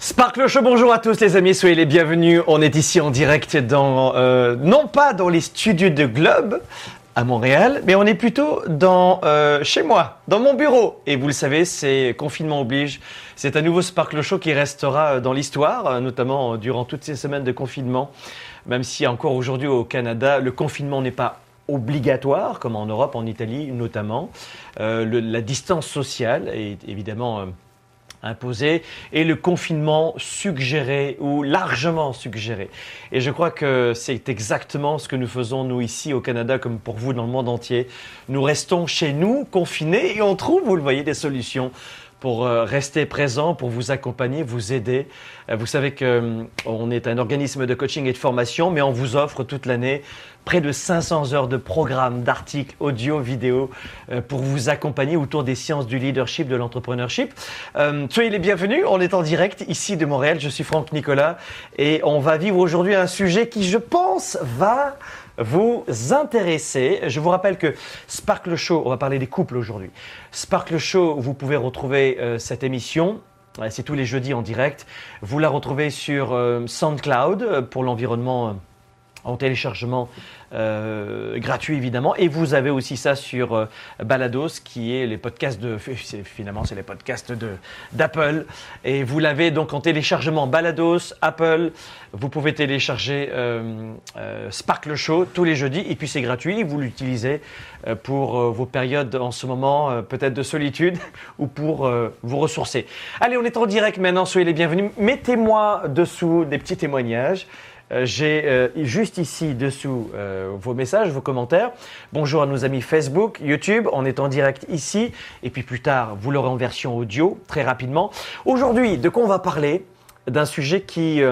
Sparkle Show, bonjour à tous les amis, soyez les bienvenus. On est ici en direct dans, euh, non pas dans les studios de Globe à Montréal, mais on est plutôt dans euh, chez moi, dans mon bureau. Et vous le savez, c'est confinement oblige. C'est un nouveau Sparkle Show qui restera euh, dans l'histoire, notamment durant toutes ces semaines de confinement. Même si encore aujourd'hui au Canada, le confinement n'est pas obligatoire, comme en Europe, en Italie notamment. La distance sociale est évidemment imposé et le confinement suggéré ou largement suggéré. Et je crois que c'est exactement ce que nous faisons nous ici au Canada comme pour vous dans le monde entier. Nous restons chez nous confinés et on trouve, vous le voyez, des solutions pour euh, rester présent, pour vous accompagner, vous aider. Euh, vous savez qu'on est un organisme de coaching et de formation, mais on vous offre toute l'année près de 500 heures de programmes, d'articles, audio, vidéo euh, pour vous accompagner autour des sciences du leadership, de l'entrepreneurship. Euh, soyez les bienvenus. On est en direct ici de Montréal. Je suis Franck Nicolas et on va vivre aujourd'hui un sujet qui, je pense, va vous intéresser. Je vous rappelle que Sparkle Show, on va parler des couples aujourd'hui. Sparkle Show, vous pouvez retrouver euh, cette émission c'est tous les jeudis en direct. Vous la retrouvez sur SoundCloud pour l'environnement en téléchargement euh, gratuit évidemment. Et vous avez aussi ça sur euh, Balados, qui est les podcasts de, finalement c'est les podcasts de d'Apple. Et vous l'avez donc en téléchargement Balados, Apple. Vous pouvez télécharger euh, Sparkle Show tous les jeudis et puis c'est gratuit. Vous l'utilisez pour vos périodes en ce moment peut-être de solitude ou pour vous ressourcer. Allez, on est en direct maintenant. Soyez les bienvenus. Mettez-moi dessous des petits témoignages. Euh, j'ai euh, juste ici dessous euh, vos messages, vos commentaires. Bonjour à nos amis Facebook, YouTube. On est en direct ici. Et puis plus tard, vous l'aurez en version audio très rapidement. Aujourd'hui, de quoi on va parler? D'un sujet qui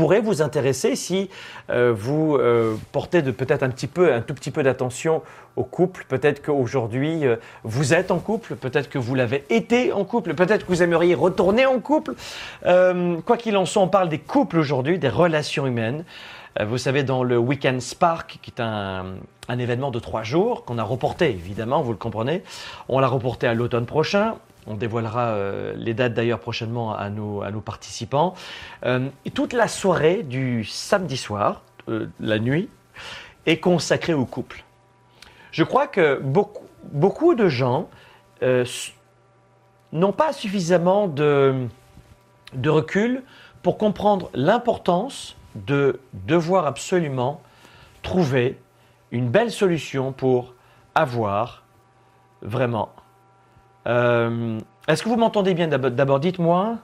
pourrait vous intéresser si euh, vous euh, portez peut-être un petit peu, un tout petit peu d'attention au couple. Peut-être qu'aujourd'hui euh, vous êtes en couple, peut-être que vous l'avez été en couple, peut-être que vous aimeriez retourner en couple. quoi qu'il en soit, on parle des couples aujourd'hui, des relations humaines. Vous savez, dans le Weekend Spark, qui est un, un événement de trois jours, qu'on a reporté, évidemment, vous le comprenez, on l'a reporté à l'automne prochain. On dévoilera euh, les dates d'ailleurs prochainement à nos, participants. Euh, toute la soirée du samedi soir, euh, la nuit, est consacrée au couple. Je crois que beaucoup, beaucoup de gens n'ont pas suffisamment de, de recul pour comprendre l'importance de devoir absolument trouver une belle solution pour avoir vraiment euh, est-ce que vous m'entendez bien D'abord, dites-moi.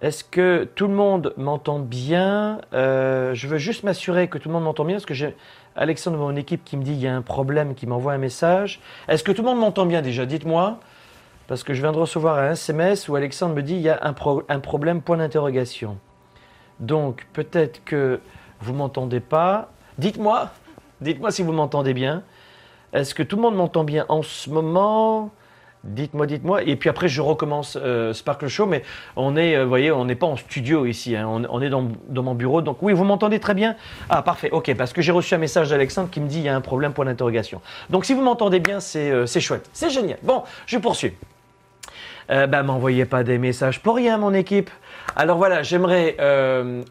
Est-ce que tout le monde m'entend bien? Euh, Je veux juste m'assurer que tout le monde m'entend bien, parce que j'ai Alexandre mon équipe qui me dit qu'il y a un problème, qui m'envoie un message. Est-ce que tout le monde m'entend bien déjà? Dites-moi. Parce que je viens de recevoir un SMS où Alexandre me dit qu'il y a un, un problème, point d'interrogation. Donc peut-être que vous m'entendez pas. Dites-moi, dites-moi si vous m'entendez bien. Est-ce que tout le monde m'entend bien en ce moment? Dites-moi, dites-moi. Et puis après, je recommence euh, Sparkle Show, mais on est, euh, voyez, on n'est pas en studio ici, hein. on, est dans, mon bureau. Donc oui, vous m'entendez très bien? Ah, parfait, ok, parce que j'ai reçu un message d'Alexandre qui me dit il y a un problème, point d'interrogation. Donc si vous m'entendez bien, c'est euh, chouette, c'est génial. Bon, je poursuis. Euh, ben, m'envoyez pas des messages pour rien, mon équipe. Alors voilà, j'aimerais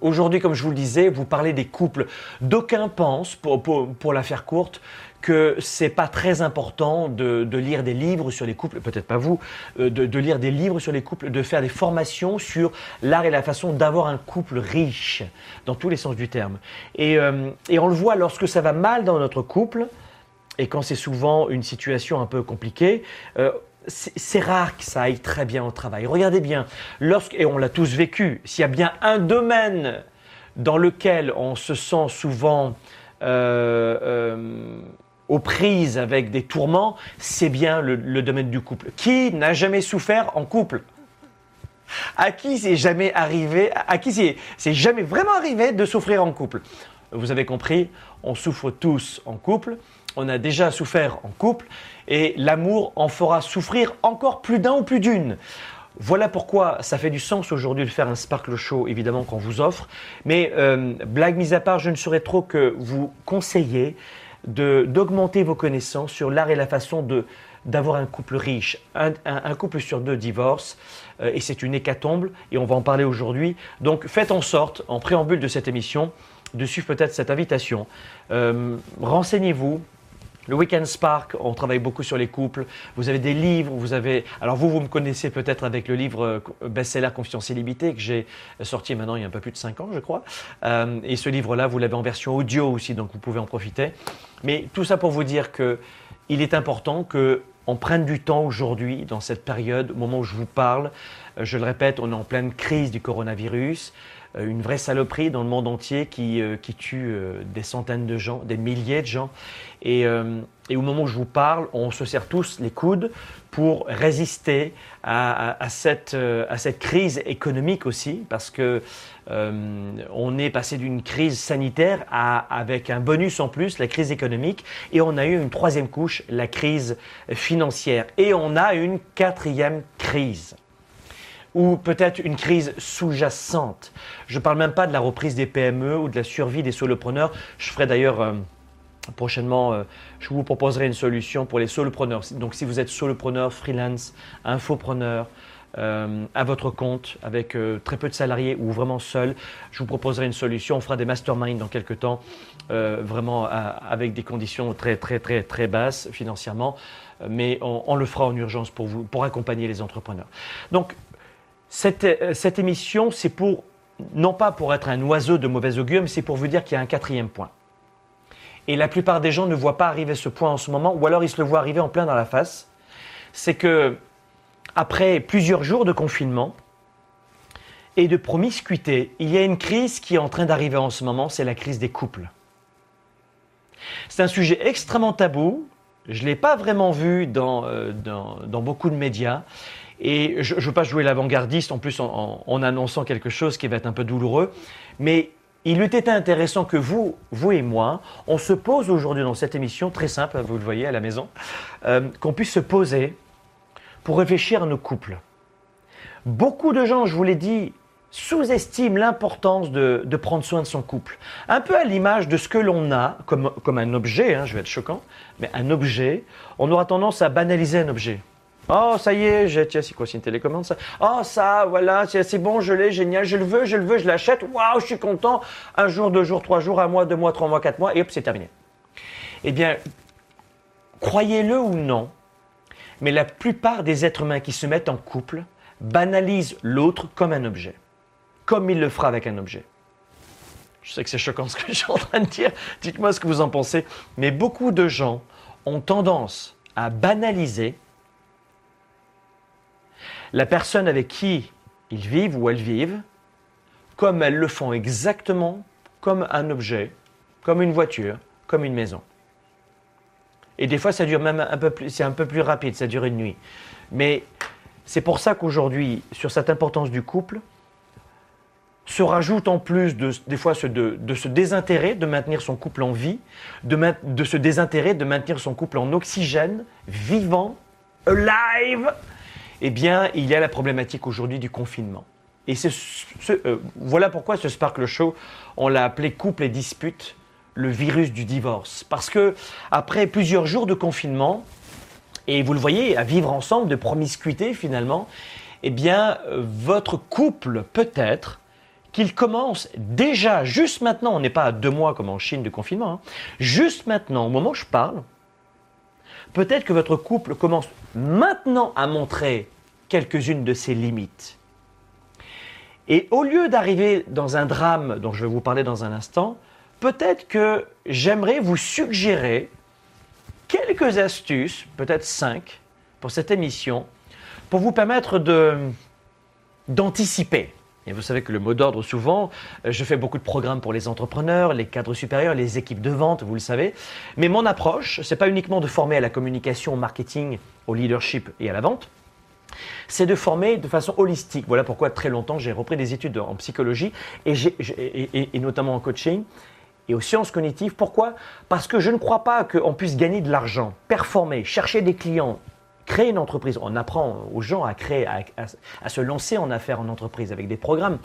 aujourd'hui, comme je vous le disais, vous parler des couples. D'aucuns pensent, pour, pour, pour la faire courte, que c'est pas très important de, lire des livres sur les couples, peut-être pas vous, euh, de, lire des livres sur les couples, de faire des formations sur l'art et la façon d'avoir un couple riche, dans tous les sens du terme. Et, euh, on le voit lorsque ça va mal dans notre couple, et quand c'est souvent une situation un peu compliquée, euh, c'est rare que ça aille très bien au travail. Regardez bien, lorsque, et on l'a tous vécu, s'il y a bien un domaine dans lequel on se sent souvent aux prises avec des tourments, c'est bien le, domaine du couple. Qui n'a jamais souffert en couple? À qui c'est jamais arrivé À qui c'est jamais vraiment arrivé de souffrir en couple? Vous avez compris, on souffre tous en couple. On a déjà souffert en couple et l'amour en fera souffrir encore plus d'un ou plus d'une. Voilà pourquoi ça fait du sens aujourd'hui de faire un Sparkle Show, évidemment, qu'on vous offre. Mais euh, blague mise à part, je ne saurais trop que vous conseiller d'augmenter vos connaissances sur l'art et la façon d'avoir un couple riche. Un, couple sur deux divorce, euh, et c'est une hécatombe, et on va en parler aujourd'hui. Donc faites en sorte, en préambule de cette émission, de suivre peut-être cette invitation. Euh, renseignez-vous, le Weekend Spark, on travaille beaucoup sur les couples. Vous avez des livres, vous avez. Alors vous, vous me connaissez peut-être avec le livre euh, best-seller Confiance illimitée que j'ai sorti maintenant il y a un peu plus de 5 ans, je crois. Euh, et ce livre-là, vous l'avez en version audio aussi, donc vous pouvez en profiter. Mais tout ça pour vous dire que il est important que on prenne du temps aujourd'hui, dans cette période, au moment où je vous parle. Euh, je le répète, on est en pleine crise du coronavirus. Euh, une vraie saloperie dans le monde entier qui, euh, qui tue euh, des centaines de gens, des milliers de gens. Et, au moment où je vous parle, on se serre tous les coudes pour résister à, à, cette, à cette, crise économique aussi, parce que on est passé d'une crise sanitaire à, avec un bonus en plus, la crise économique, et on a eu une troisième couche, la crise financière, et on a une quatrième crise ou peut-être une crise sous-jacente. Je ne parle même pas de la reprise des PME ou de la survie des solopreneurs. Je ferai d'ailleurs euh, prochainement, euh, je vous proposerai une solution pour les solopreneurs. Donc si vous êtes solopreneur, freelance, infopreneur, euh, à votre compte avec très peu de salariés ou vraiment seul, je vous proposerai une solution. On fera des masterminds dans quelques temps, vraiment avec des conditions très très très très basses financièrement, mais on, on, le fera en urgence pour vous, pour accompagner les entrepreneurs. Donc euh, cette, émission, c'est pour, non pas pour être un oiseau de mauvais augure, mais c'est pour vous dire qu'il y a un quatrième point. Et la plupart des gens ne voient pas arriver ce point en ce moment, ou alors ils se le voient arriver en plein dans la face. C'est que, après plusieurs jours de confinement et de promiscuité, il y a une crise qui est en train d'arriver en ce moment, c'est la crise des couples. C'est un sujet extrêmement tabou. Je ne l'ai pas vraiment vu dans, euh, dans beaucoup de médias. Et je ne veux pas jouer l'avant-gardiste en plus en, annonçant quelque chose qui va être un peu douloureux, mais il eût été intéressant que vous, vous et moi, on se pose aujourd'hui dans cette émission, très simple, vous le voyez à la maison, euh, qu'on puisse se poser pour réfléchir à nos couples. Beaucoup de gens, je vous l'ai dit, sous-estiment l'importance de, prendre soin de son couple. Un peu à l'image de ce que l'on a comme, un objet, hein, je vais être choquant, mais un objet, on aura tendance à banaliser un objet. Oh, ça y est, j'ai, tiens, c'est quoi, c'est une télécommande, ça? Oh, ça, voilà, c'est bon, je l'ai, génial, je le veux, je le veux, je l'achète, waouh, je suis content. Un jour, deux jours, trois jours, un mois, deux mois, trois mois, quatre mois, et hop, c'est terminé. Eh bien, croyez-le ou non, mais la plupart des êtres humains qui se mettent en couple banalisent l'autre comme un objet, comme il le fera avec un objet. Je sais que c'est choquant ce que je suis en train de dire, dites-moi ce que vous en pensez, mais beaucoup de gens ont tendance à banaliser la personne avec qui ils vivent ou elles vivent, comme elles le font exactement comme un objet, comme une voiture, comme une maison. Et des fois, ça dure même un peu plus, c'est un peu plus rapide, ça dure une nuit. Mais c'est pour ça qu'aujourd'hui, sur cette importance du couple, se rajoute en plus de, des fois ce, de, ce désintérêt de maintenir son couple en vie, de, de ce désintérêt de maintenir son couple en oxygène, vivant, alive, eh bien, il y a la problématique aujourd'hui du confinement. Et euh, voilà pourquoi ce Sparkle Show, on l'a appelé couple et dispute, le virus du divorce. Parce que après plusieurs jours de confinement, et vous le voyez, à vivre ensemble, de promiscuité finalement, eh bien, euh, votre couple peut-être qu'il commence déjà, juste maintenant, on n'est pas à deux mois comme en Chine de confinement, hein, juste maintenant, au moment où je parle, peut-être que votre couple commence maintenant à montrer quelques-unes de ses limites. Et au lieu d'arriver dans un drame dont je vais vous parler dans un instant, peut-être que j'aimerais vous suggérer quelques astuces, peut-être cinq, pour cette émission, pour vous permettre de, d'anticiper. Et vous savez que le mot d'ordre, souvent, euh, je fais beaucoup de programmes pour les entrepreneurs, les cadres supérieurs, les équipes de vente, vous le savez. Mais mon approche, c'est pas uniquement de former à la communication, au marketing, au leadership et à la vente. C'est de former de façon holistique. Voilà pourquoi très longtemps j'ai repris des études en psychologie et, notamment en coaching et aux sciences cognitives. Pourquoi? Parce que je ne crois pas qu'on puisse gagner de l'argent, performer, chercher des clients, créer une entreprise. On apprend aux gens à créer, à- à se lancer en affaires en entreprise avec des programmes.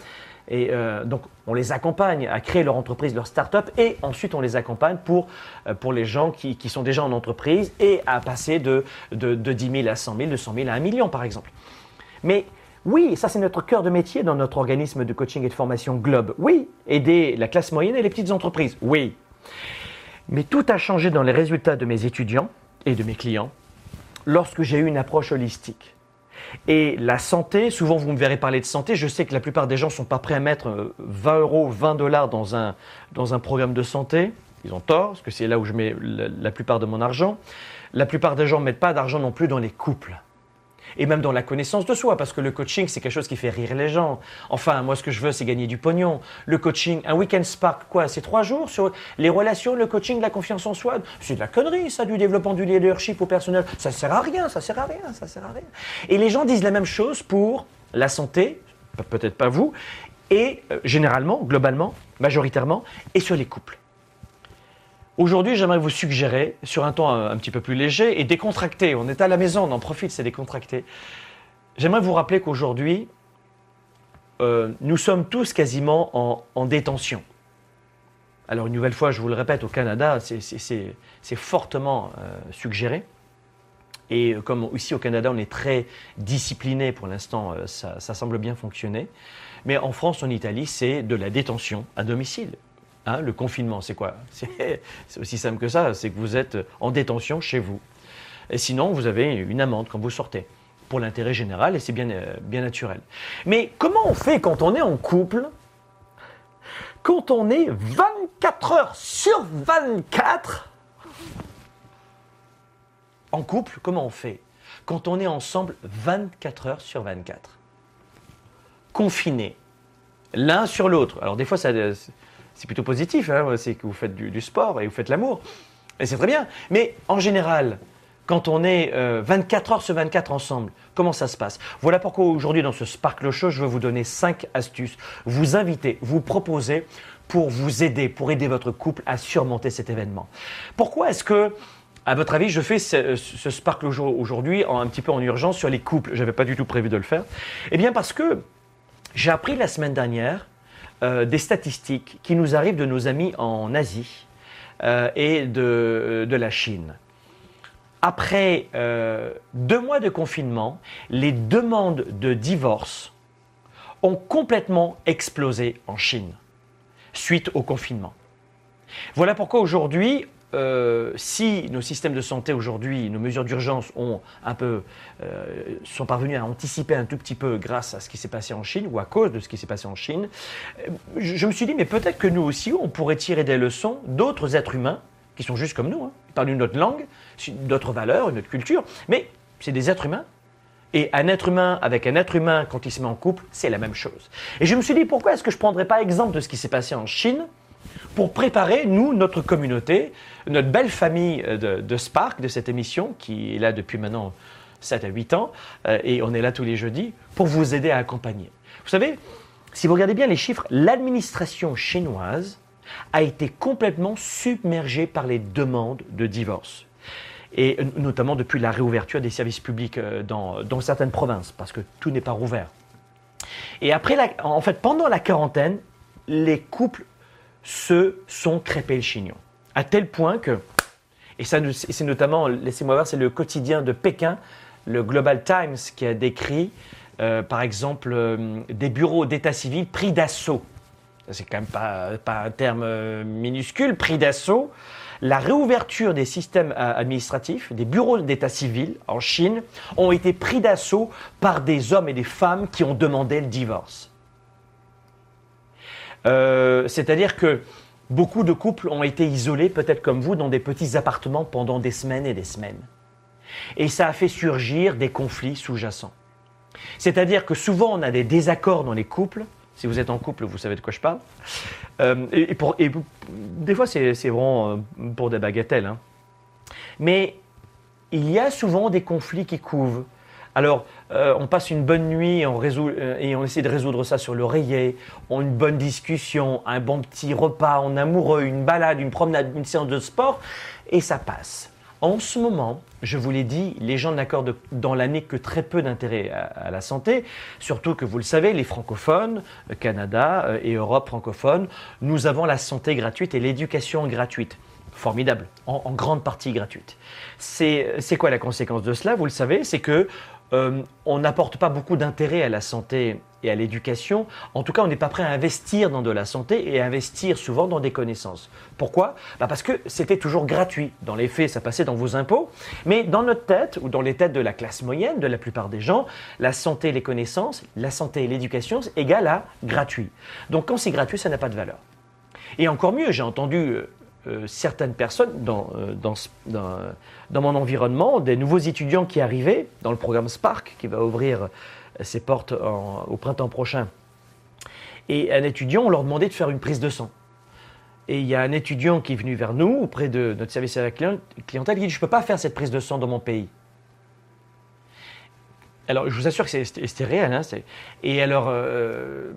Et euh, donc, on les accompagne à créer leur entreprise, leur start-up, et ensuite on les accompagne pour, euh, pour les gens qui, qui sont déjà en entreprise et à passer de, de, de 10 000 à 100 000, de 100 000 à 1 million, par exemple. Mais oui, ça c'est notre cœur de métier dans notre organisme de coaching et de formation Globe. Oui, aider la classe moyenne et les petites entreprises. Oui. Mais tout a changé dans les résultats de mes étudiants et de mes clients lorsque j'ai eu une approche holistique. Et la santé, souvent vous me verrez parler de santé, je sais que la plupart des gens ne sont pas prêts à mettre euh, 20 euros, 20 dollars dans un, dans un programme de santé. Ils ont tort, parce que c'est là où je mets la, la plupart de mon argent. La plupart des gens ne mettent pas d'argent non plus dans les couples et même dans la connaissance de soi, parce que le coaching, c'est quelque chose qui fait rire les gens. Enfin, moi, ce que je veux, c'est gagner du pognon. Le coaching, un week-end spark, quoi C'est trois jours sur les relations, le coaching, la confiance en soi. C'est de la connerie, ça, du développement du leadership au personnel. Ça sert à rien, ça sert à rien, ça sert à rien. Et les gens disent la même chose pour la santé, pe- peut-être pas vous, et euh, généralement, globalement, majoritairement, et sur les couples. Aujourd'hui, j'aimerais vous suggérer, sur un ton un, un petit peu plus léger et décontracté, on est à la maison, on en profite, c'est décontracté. J'aimerais vous rappeler qu'aujourd'hui, euh, nous sommes tous quasiment en, en détention. Alors, une nouvelle fois, je vous le répète, au Canada, c'est- fortement euh, suggéré. Et euh, comme ici au Canada, on est très discipliné pour l'instant, euh, ça semble bien fonctionner. Mais en France, en Italie, c'est de la détention à domicile. Hein, le confinement, c'est quoi C'est aussi simple que ça, c'est que vous êtes en détention chez vous. Et sinon, vous avez une amende quand vous sortez, pour l'intérêt général, et c'est bien, euh, bien naturel. Mais comment on fait quand on est en couple? Quand on est 24 heures sur 24 en couple, comment on fait? Quand on est ensemble 24 heures sur 24 Confinés, l'un sur l'autre. Alors des fois, ça, c'est plutôt positif, hein, c'est que vous faites du, sport et vous faites l'amour. Et c'est très bien. Mais en général, quand on est euh, 24 heures sur 24 ensemble, comment ça se passe? Voilà pourquoi aujourd'hui dans ce Sparkle Show, je vais vous donner 5 astuces, vous inviter, vous proposer pour vous aider, pour aider votre couple à surmonter cet événement. Pourquoi est-ce que, à votre avis, je fais ce, ce Sparkle aujourd'hui un petit peu en urgence sur les couples? Je n'avais pas du tout prévu de le faire. Eh bien parce que j'ai appris la semaine dernière euh, des statistiques qui nous arrivent de nos amis en Asie euh, et de, la Chine. Après euh, deux mois de confinement, les demandes de divorce ont complètement explosé en Chine suite au confinement. Voilà pourquoi aujourd'hui, euh, si nos systèmes de santé aujourd'hui, nos mesures d'urgence ont un peu, euh, sont parvenus à anticiper un tout petit peu grâce à ce qui s'est passé en Chine ou à cause de ce qui s'est passé en Chine, euh, je, me suis dit mais peut-être que nous aussi on pourrait tirer des leçons d'autres êtres humains qui sont juste comme nous, hein, parlent une autre langue, d'autres valeurs, une autre culture, mais c'est des êtres humains. Et un être humain avec un être humain, quand il se met en couple, c'est la même chose. Et je me suis dit, pourquoi est-ce que je ne prendrais pas exemple de ce qui s'est passé en Chine pour préparer, nous, notre communauté, notre belle famille euh, de, de Spark, de cette émission, qui est là depuis maintenant 7 à 8 ans, euh, et on est là tous les jeudis, pour vous aider à accompagner. Vous savez, si vous regardez bien les chiffres, l'administration chinoise a été complètement submergée par les demandes de divorce et notamment depuis la réouverture des services publics euh, dans, dans certaines provinces, parce que tout n'est pas rouvert. Et après, la- en fait, pendant la quarantaine, les couples se sont crêpés le chignon, à tel point que, et ça, c'est notamment, laissez-moi voir, c'est le quotidien de Pékin, le Global Times, qui a décrit, euh, par exemple, euh, des bureaux d'état civil pris d'assaut. C'est quand même pas, un terme euh, minuscule, pris d'assaut. la réouverture des systèmes administratifs, des bureaux d'état civil en Chine, ont été pris d'assaut par des hommes et des femmes qui ont demandé le divorce. Euh, C'est-à-dire que beaucoup de couples ont été isolés, peut-être comme vous, dans des petits appartements pendant des semaines et des semaines. Et ça a fait surgir des conflits sous-jacents. C'est-à-dire que souvent on a des désaccords dans les couples. Si vous êtes en couple, vous savez de quoi je parle. Euh, et, pour- des fois, c'est c'est vraiment euh, pour des bagatelles. hein. Mais il y a souvent des conflits qui couvent. Alors, euh, on passe une bonne nuit et on, résout- euh, et on essaie de résoudre ça sur l'oreiller. On a une bonne discussion, un bon petit repas, on est amoureux, une balade, une promenade, une séance de sport, et ça passe. En ce moment, je vous l'ai dit, les gens n'accordent dans l'année que très peu d'intérêt à, la santé, surtout que vous le savez, les francophones, euh, Canada et Europe francophone, nous avons la santé gratuite et l'éducation gratuite. Formidable, en, en grande partie gratuite. C'est quoi la conséquence de cela? Vous le savez, c'est que euh, on n'apporte pas beaucoup d'intérêt à la santé et à l'éducation. En tout cas, on n'est pas prêt à investir dans de la santé et à investir souvent dans des connaissances. Pourquoi? Bah Parce que c'était toujours gratuit. Dans les faits, ça passait dans vos impôts. Mais dans notre tête, ou dans les têtes de la classe moyenne, de la plupart des gens, la santé et les connaissances, la santé et l'éducation, c'est égal à gratuit. Donc quand c'est gratuit, ça n'a pas de valeur. Et encore mieux, j'ai entendu euh, certaines personnes dans, euh, dans, dans, euh, mon environnement, des nouveaux étudiants qui arrivaient dans le programme Spark, qui va ouvrir euh, ses portes au printemps prochain. Et un étudiant, on leur demandait de faire une prise de sang. Et il y a un étudiant qui est venu vers nous, auprès de notre service à la client- clientèle, qui dit, je ne peux pas faire cette prise de sang dans mon pays. Alors, je vous assure que c'était réel. hein, et alors, euh,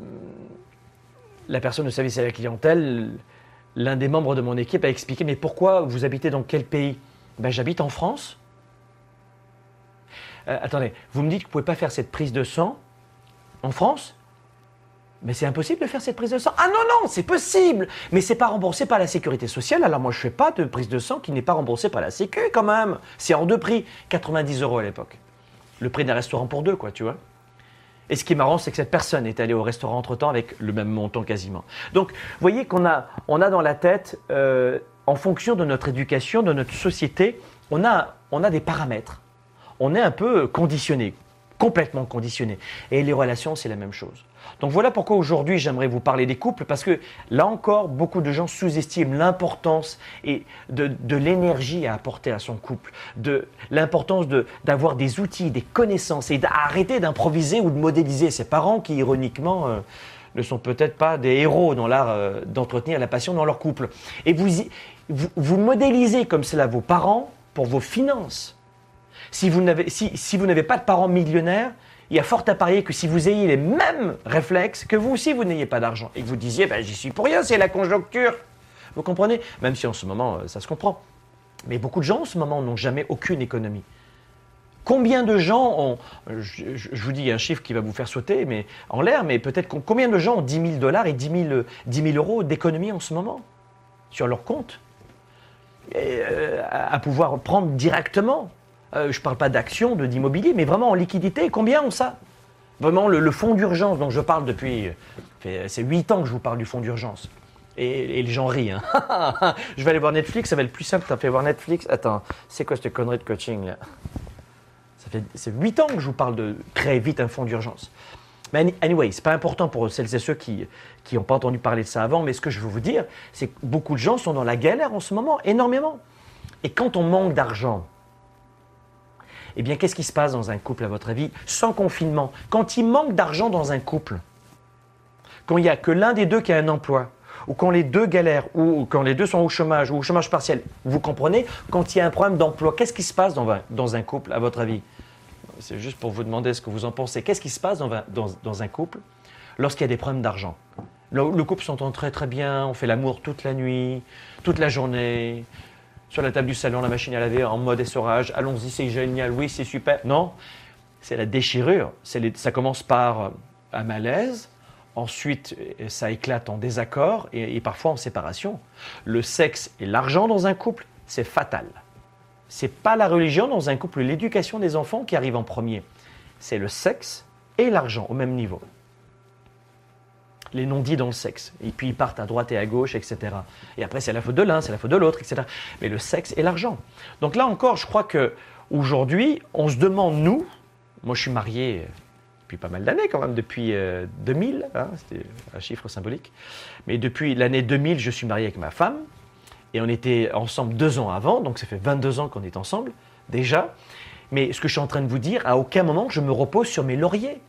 la personne de service à la clientèle, l'un des membres de mon équipe a expliqué, mais pourquoi vous habitez dans quel pays? Ben, J'habite en France. Euh, attendez, vous me dites que vous ne pouvez pas faire cette prise de sang en France? Mais c'est impossible de faire cette prise de sang. Ah non, non, c'est possible, mais c'est pas remboursé par la sécurité sociale. Alors moi, je fais pas de prise de sang qui n'est pas remboursée par la sécu quand même. C'est en deux prix, 90 euros à l'époque. Le prix d'un restaurant pour deux, quoi, tu vois? Et ce qui est marrant, c'est que cette personne est allée au restaurant entre-temps avec le même montant quasiment. Donc, vous voyez qu'on a, dans la tête, euh, en fonction de notre éducation, de notre société, on a, on a des paramètres. On est un peu conditionné, complètement conditionné. Et les relations, c'est la même chose. Donc voilà pourquoi aujourd'hui j'aimerais vous parler des couples, parce que là encore, beaucoup de gens sous-estiment l'importance et de, de l'énergie à apporter à son couple, de l'importance d'avoir des outils, des connaissances et d'arrêter d'improviser ou de modéliser ses parents qui, ironiquement, euh, ne sont peut-être pas des héros dans l'art euh, d'entretenir la passion dans leur couple. Et vous, vous modélisez comme cela vos parents pour vos finances. Si vous n'avez si, si pas de parents millionnaires, il y a fort à parier que si vous ayez les mêmes réflexes, que vous aussi vous n'ayez pas d'argent et que vous disiez ben, j'y suis pour rien, c'est la conjoncture. Vous comprenez? Même si en ce moment euh, ça se comprend. Mais beaucoup de gens en ce moment n'ont jamais aucune économie. Combien de gens ont, je, je- vous dis un chiffre qui va vous faire sauter mais en l'air, mais peut-être combien de gens ont 10 000 dollars et 10 000, euh, 10 000 euros d'économie en ce moment sur leur compte euh, à pouvoir prendre directement. Euh, je ne parle pas d'action, de d'immobilier, mais vraiment en liquidité. Combien ont ça Vraiment le, le fonds d'urgence dont je parle depuis. euh, fait- C'est 8 ans que je vous parle du fonds d'urgence. Et, et les gens rient. hein. je vais aller voir Netflix, ça va être plus simple. T'as fait voir Netflix Attends, c'est quoi cette connerie de coaching Ça fait c'est 8 ans que je vous parle de créer vite un fonds d'urgence. Mais any- anyway, c'est pas important pour celles et ceux qui qui n'ont pas entendu parler de ça avant. Mais ce que je veux vous dire, c'est que beaucoup de gens sont dans la galère en ce moment, énormément. Et quand on manque d'argent, eh bien, qu'est-ce qui se passe dans un couple, à votre avis, sans confinement? Quand il manque d'argent dans un couple, quand il n'y a que l'un des deux qui a un emploi, ou quand les deux galèrent, ou quand les deux sont au chômage, ou au chômage partiel, vous comprenez? Quand il y a un problème d'emploi, qu'est-ce qui se passe dans un, couple, à votre avis? C'est juste pour vous demander ce que vous en pensez. Qu'est-ce qui se passe dans, un- dans- un couple lorsqu'il y a des problèmes d'argent? Le couple s'entend très très bien, on fait l'amour toute la nuit, toute la journée, sur la table du salon, la machine à laver en mode essorage. Allons-y, c'est génial, oui, c'est super. Non, c'est la déchirure. Ça commence par euh, un malaise, ensuite euh, ça éclate en désaccord et, et parfois en séparation. Le sexe et l'argent dans un couple, c'est fatal. C'est pas la religion dans un couple, l'éducation des enfants qui arrive en premier. C'est le sexe et l'argent au même niveau. Les non-dits dans le sexe. Et puis ils partent à droite et à gauche, etc. Et après, c'est la faute de l'un, c'est la faute de l'autre, etc. Mais le sexe et l'argent. Donc là encore, je crois que aujourd'hui, on se demande, nous, moi je suis marié depuis pas mal d'années quand même, depuis 2000, euh, hein, c'était un chiffre symbolique. Mais depuis l'année 2000, je suis marié avec ma femme. Et on était ensemble deux ans avant, donc ça fait 22 ans qu'on est ensemble déjà. Mais ce que je suis en train de vous dire, à aucun moment je me repose sur mes lauriers.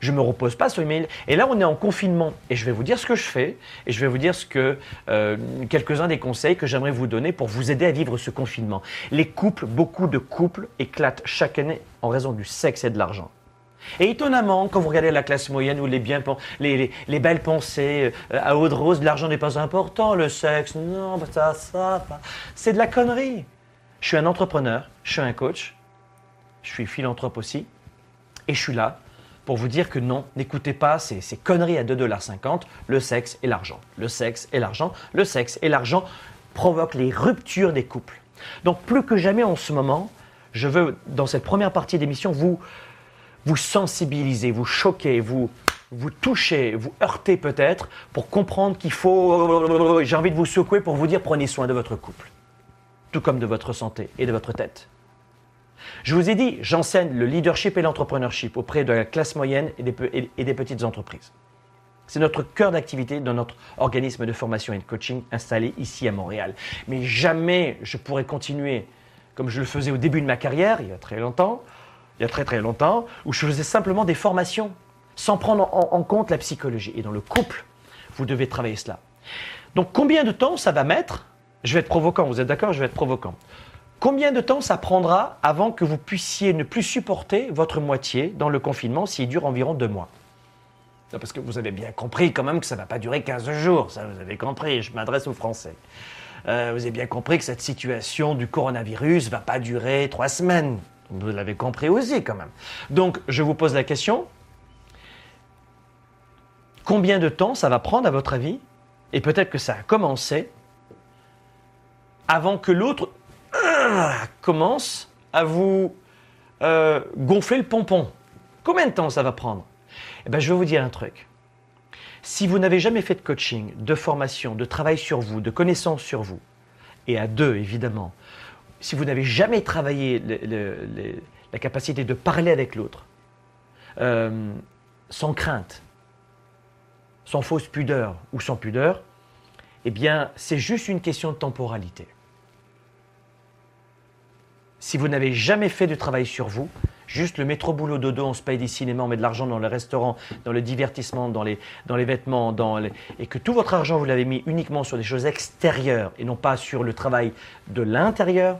Je ne me repose pas sur mes... Et là, on est en confinement. Et je vais vous dire ce que je fais. Et je vais vous dire ce que euh, quelques-uns des conseils que j'aimerais vous donner pour vous aider à vivre ce confinement. Les couples, beaucoup de couples éclatent chaque année en raison du sexe et de l'argent. Et étonnamment, quand vous regardez la classe moyenne ou les, bien, les, les, belles pensées euh, à haute rose, l'argent n'est pas important, le sexe, non, ça, ça, c'est de la connerie. Je suis un entrepreneur, je suis un coach, je suis philanthrope aussi, et je suis là pour vous dire que non, n'écoutez pas ces, ces conneries à 2,50$, le sexe et l'argent. Le sexe et l'argent, le sexe et l'argent provoquent les ruptures des couples. Donc plus que jamais en ce moment, je veux, dans cette première partie d'émission, vous, vous sensibiliser, vous choquer, vous, vous toucher, vous heurter peut-être, pour comprendre qu'il faut... J'ai envie de vous secouer pour vous dire prenez soin de votre couple, tout comme de votre santé et de votre tête. Je vous ai dit, j'enseigne le leadership et l'entrepreneurship auprès de la classe moyenne et des, petites entreprises. C'est notre cœur d'activité dans notre organisme de formation et de coaching installé ici à Montréal. Mais jamais je pourrais continuer comme je le faisais au début de ma carrière, il y a très longtemps, il y a très très longtemps, où je faisais simplement des formations sans prendre en compte la psychologie. Et dans le couple, vous devez travailler cela. Donc combien de temps ça va mettre? Je vais être provocant, vous êtes d'accord? Je vais être provocant. Combien de temps ça prendra avant que vous puissiez ne plus supporter votre moitié dans le confinement s'il dure environ deux mois? Parce que vous avez bien compris quand même que ça ne va pas durer 15 jours, ça vous avez compris, je m'adresse aux Français. Euh, vous avez bien compris que cette situation du coronavirus ne va pas durer trois semaines. Vous l'avez compris aussi quand même. Donc je vous pose la question, combien de temps ça va prendre à votre avis? Et peut-être que ça a commencé avant que l'autre commence à vous euh, gonfler le pompon. Combien de temps ça va prendre? Eh ben, Je vais vous dire un truc. Si vous n'avez jamais fait de coaching, de formation, de travail sur vous, de connaissances sur vous, et à deux évidemment, si vous n'avez jamais travaillé la capacité de parler avec l'autre, euh, sans crainte, sans fausse pudeur ou sans pudeur, eh bien, c'est juste une question de temporalité. Si vous n'avez jamais fait de travail sur vous, juste le métro boulot dodo, on se paye des cinémas, on met de l'argent dans le restaurant, dans le divertissement, dans les, dans les vêtements, et que tout votre argent vous l'avez mis uniquement sur des choses extérieures et non pas sur le travail de l'intérieur,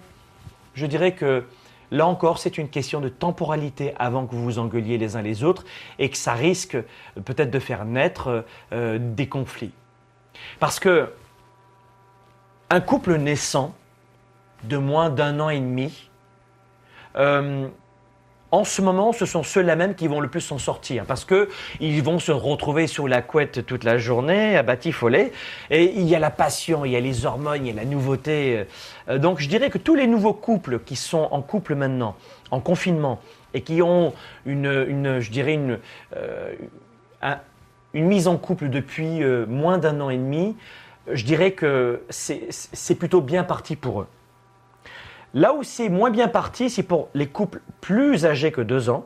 je dirais que là encore c'est une question de temporalité avant que vous vous engueuliez les uns les autres et que ça risque peut-être de faire naître euh, des conflits. Parce que un couple naissant de moins d'un an et demi euh, en ce moment, ce sont ceux-là même qui vont le plus s'en sortir parce que ils vont se retrouver sous la couette toute la journée, à batifoler. Et il y a la passion, il y a les hormones, il y a la nouveauté. Euh, donc, je dirais que tous les nouveaux couples qui sont en couple maintenant, en confinement, et qui ont une, je dirais une, euh, une mise en couple depuis moins d'un an et demi, je dirais que c'est plutôt bien parti pour eux. Là où c'est moins bien parti, c'est pour les couples plus âgés que deux ans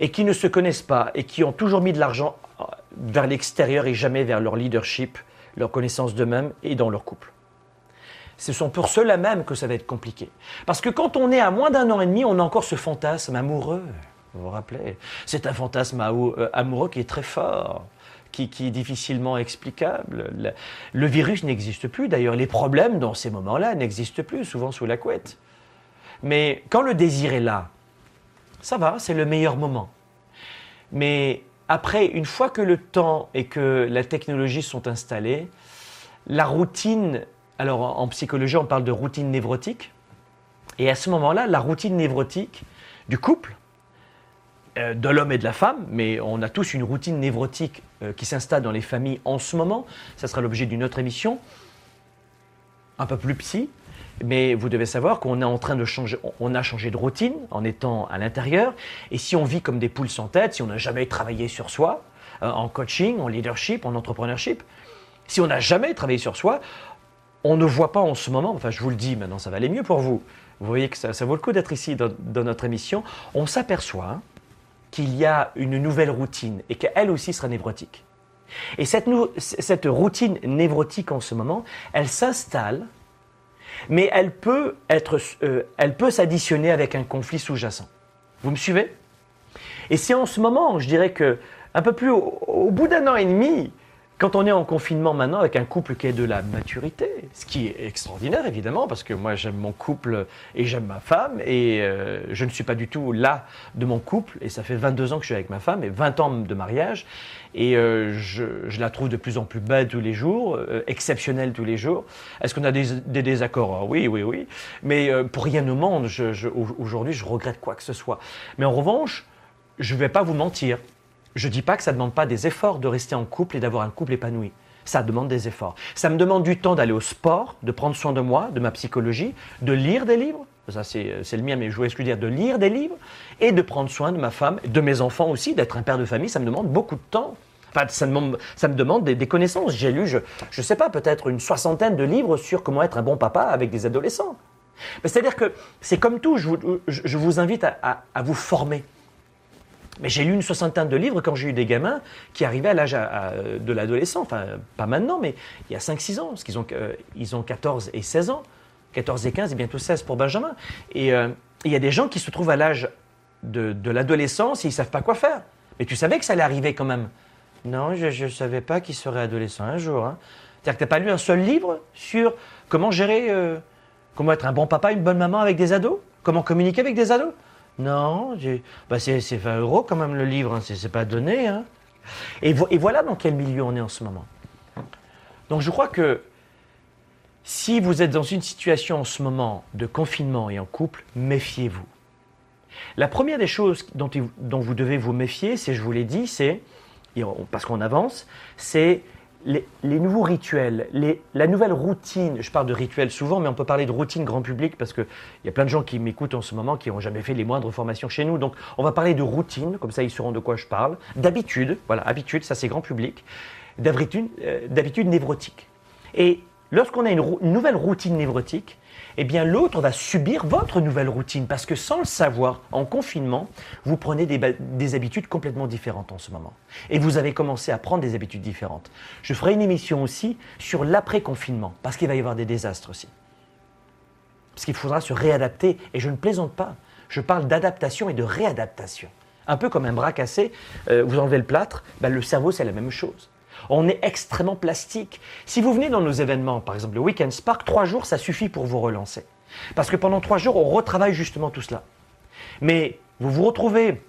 et qui ne se connaissent pas et qui ont toujours mis de l'argent euh, vers l'extérieur et jamais vers leur leadership, leur connaissance d'eux-mêmes et dans leur couple. Ce sont pour ceux-là même que ça va être compliqué. Parce que quand on est à moins d'un an et demi, on a encore ce fantasme amoureux. Vous vous rappelez? C'est un fantasme euh, amoureux qui est très fort qui, est difficilement explicable. Le, virus n'existe plus, d'ailleurs. Les problèmes dans ces moments-là n'existent plus, souvent sous la couette. Mais quand le désir est là, ça va, c'est le meilleur moment. Mais après, une fois que le temps et que la technologie sont installés, la routine, alors en psychologie on parle de routine névrotique, et à ce moment-là, la routine névrotique du couple, de l'homme et de la femme, mais on a tous une routine névrotique euh, qui s'installe dans les familles en ce moment. Ça sera l'objet d'une autre émission, un peu plus psy. Mais vous devez savoir qu'on est en train de changer, on a changé de routine en étant à l'intérieur. Et si on vit comme des poules sans tête, si on n'a jamais travaillé sur soi, euh, en coaching, en leadership, en entrepreneurship. Si on n'a jamais travaillé sur soi, on ne voit pas en ce moment, enfin je vous le dis maintenant, ça va aller mieux pour vous. Vous voyez que ça, vaut le coup d'être ici dans, notre émission. On s'aperçoit qu'il y a une nouvelle routine et qu'elle aussi sera névrotique. Et cette, routine névrotique en ce moment, elle s'installe, mais elle peut, être, euh, elle peut s'additionner avec un conflit sous-jacent. Vous me suivez? Et c'est en ce moment, je dirais que un peu plus au bout d'un an et demi, quand on est en confinement maintenant avec un couple qui est de la maturité, ce qui est extraordinaire évidemment, parce que moi j'aime mon couple et j'aime ma femme, et euh, je ne suis pas du tout là de mon couple, et ça fait 22 ans que je suis avec ma femme, et 20 ans de mariage, et euh, je, la trouve de plus en plus belle tous les jours, euh, exceptionnelle tous les jours. Est-ce qu'on a des, désaccords? Ah Oui, oui, oui, mais pour rien au monde, aujourd'hui je regrette quoi que ce soit. Mais en revanche, je ne vais pas vous mentir, je ne dis pas que ça ne demande pas des efforts de rester en couple et d'avoir un couple épanoui. Ça demande des efforts. Ça me demande du temps d'aller au sport, de prendre soin de moi, de ma psychologie, de lire des livres. Ça, c'est le mien, mais je voulais dire de lire des livres et de prendre soin de ma femme, de mes enfants aussi, d'être un père de famille. Ça me demande beaucoup de temps. Enfin, ça, me, ça me demande des, connaissances. J'ai lu, je ne sais pas, peut-être une soixantaine de livres sur comment être un bon papa avec des adolescents. C'est-à-dire que c'est comme tout, je vous, je vous invite à, à vous former. Mais j'ai lu une soixantaine de livres quand j'ai eu des gamins qui arrivaient à l'âge de l'adolescent, enfin pas maintenant, mais il y a 5-6 ans, parce qu'ils ont, euh, ils ont 14 et 16 ans, 14 et 15 et bientôt 16 pour Benjamin. Et euh, il y a des gens qui se trouvent à l'âge de, l'adolescence et ils ne savent pas quoi faire. Mais tu savais que ça allait arriver quand même Non, je ne savais pas qu'ils seraient adolescents un jour. Hein. C'est-à-dire que tu n'as pas lu un seul livre sur comment gérer, euh, comment être un bon papa, une bonne maman avec des ados? Comment communiquer avec des ados? Non, bah c'est 20 euros quand même le livre, hein. c'est pas donné. Hein. Et, voilà dans quel milieu on est en ce moment. Donc je crois que si vous êtes dans une situation en ce moment de confinement et en couple, méfiez-vous. La première des choses dont, dont vous devez vous méfier, c'est, je vous l'ai dit, c'est, parce qu'on avance, c'est les, nouveaux rituels, la nouvelle routine, je parle de rituels souvent, mais on peut parler de routine grand public parce qu'il y a plein de gens qui m'écoutent en ce moment qui n'ont jamais fait les moindres formations chez nous. Donc on va parler de routine, comme ça ils sauront de quoi je parle, d'habitude, voilà, habitude, ça c'est grand public, d'habitude euh, névrotique. Et lorsqu'on a une nouvelle routine névrotique, eh bien l'autre va subir votre nouvelle routine parce que sans le savoir, en confinement, vous prenez des, habitudes complètement différentes en ce moment. Et vous avez commencé à prendre des habitudes différentes. Je ferai une émission aussi sur l'après-confinement parce qu'il va y avoir des désastres aussi. Parce qu'il faudra se réadapter et je ne plaisante pas. Je parle d'adaptation et de réadaptation. Un peu comme un bras cassé, euh, vous enlevez le plâtre, ben, le cerveau c'est la même chose. On est extrêmement plastique. Si vous venez dans nos événements, par exemple le Weekend Spark, trois jours, ça suffit pour vous relancer. Parce que pendant trois jours, on retravaille justement tout cela. Mais vous vous retrouvez,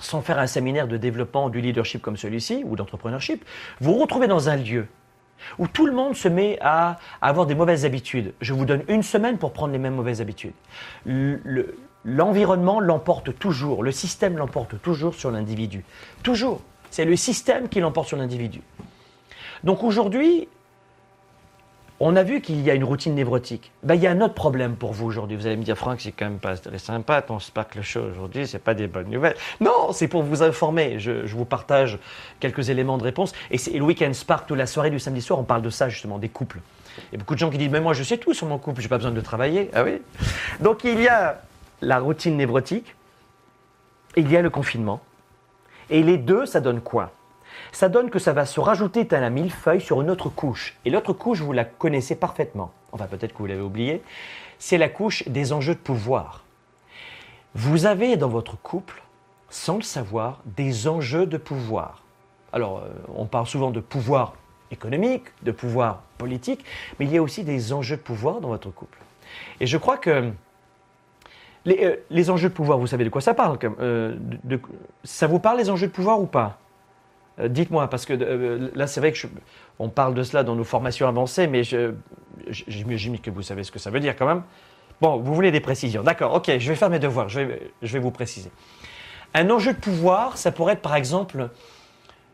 sans faire un séminaire de développement du leadership comme celui-ci, ou d'entrepreneurship, vous vous retrouvez dans un lieu où tout le monde se met à avoir des mauvaises habitudes. Je vous donne une semaine pour prendre les mêmes mauvaises habitudes. L'environnement l'emporte toujours, le système l'emporte toujours sur l'individu. Toujours. C'est le système qui l'emporte sur l'individu. Donc aujourd'hui, on a vu qu'il y a une routine névrotique. Ben, il y a un autre problème pour vous aujourd'hui. Vous allez me dire, Franck, c'est quand même pas très sympa ton le Show aujourd'hui, c'est pas des bonnes nouvelles. Non, c'est pour vous informer. Je, vous partage quelques éléments de réponse. Et c'est le Weekend Spark, toute la soirée du samedi soir, on parle de ça justement, des couples. Il y a beaucoup de gens qui disent, mais moi je sais tout sur mon couple, j'ai pas besoin de travailler. Ah oui Donc il y a la routine névrotique, il y a le confinement. Et les deux, ça donne quoi? Ça donne que ça va se rajouter tel un millefeuille sur une autre couche. Et l'autre couche, vous la connaissez parfaitement. Enfin, peut-être que vous l'avez oublié. C'est la couche des enjeux de pouvoir. Vous avez dans votre couple, sans le savoir, des enjeux de pouvoir. Alors, euh, on parle souvent de pouvoir économique, de pouvoir politique, mais il y a aussi des enjeux de pouvoir dans votre couple. Et je crois que les, euh, enjeux de pouvoir, vous savez de quoi ça parle euh, Ça vous parle les enjeux de pouvoir ou pas? Euh, dites-moi, parce que euh, là, c'est vrai que on parle de cela dans nos formations avancées, mais j'imagine que vous savez ce que ça veut dire quand même. Bon, vous voulez des précisions. D'accord, ok, je vais faire mes devoirs, je vais, vous préciser. Un enjeu de pouvoir, ça pourrait être par exemple,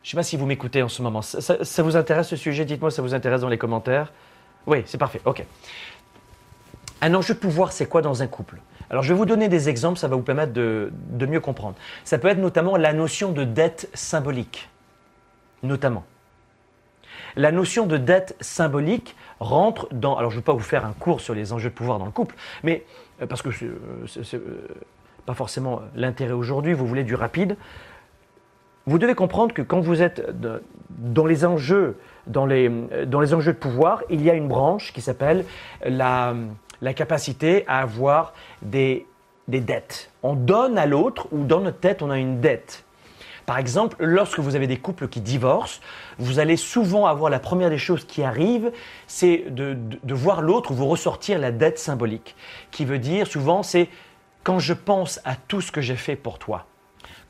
je ne sais pas si vous m'écoutez en ce moment, ça, vous intéresse ce sujet? Dites-moi, ça vous intéresse dans les commentaires Oui, c'est parfait, ok. Un enjeu de pouvoir, c'est quoi dans un couple? Alors je vais vous donner des exemples, ça va vous permettre de mieux comprendre. Ça peut être notamment la notion de dette symbolique. Notamment. La notion de dette symbolique rentre dans. Alors, je ne vais pas vous faire un cours sur les enjeux de pouvoir dans le couple, mais euh, parce que c'est euh, pas forcément l'intérêt aujourd'hui, vous voulez du rapide. Vous devez comprendre que quand vous êtes dans les enjeux, dans les, dans les enjeux de pouvoir, il y a une branche qui s'appelle la, la capacité à avoir des, des dettes. On donne à l'autre ou dans notre tête, on a une dette. Par exemple, lorsque vous avez des couples qui divorcent, vous allez souvent avoir la première des choses qui arrivent, c'est de, de, voir l'autre vous ressortir la dette symbolique, qui veut dire souvent c'est quand je pense à tout ce que j'ai fait pour toi,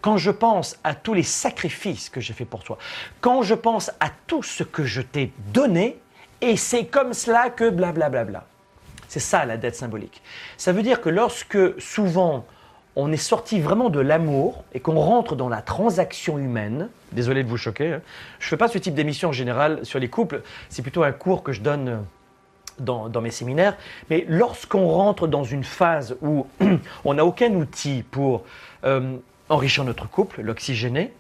quand je pense à tous les sacrifices que j'ai fait pour toi, quand je pense à tout ce que je t'ai donné, et c'est comme cela que blablabla. Bla bla bla. C'est ça la dette symbolique. Ça veut dire que lorsque souvent on est sorti vraiment de l'amour et qu'on rentre dans la transaction humaine, désolé de vous choquer, hein, je ne fais pas ce type d'émission en général sur les couples, c'est plutôt un cours que je donne euh, dans, mes séminaires, mais lorsqu'on rentre dans une phase où on n'a aucun outil pour euh, enrichir notre couple, l'oxygéner,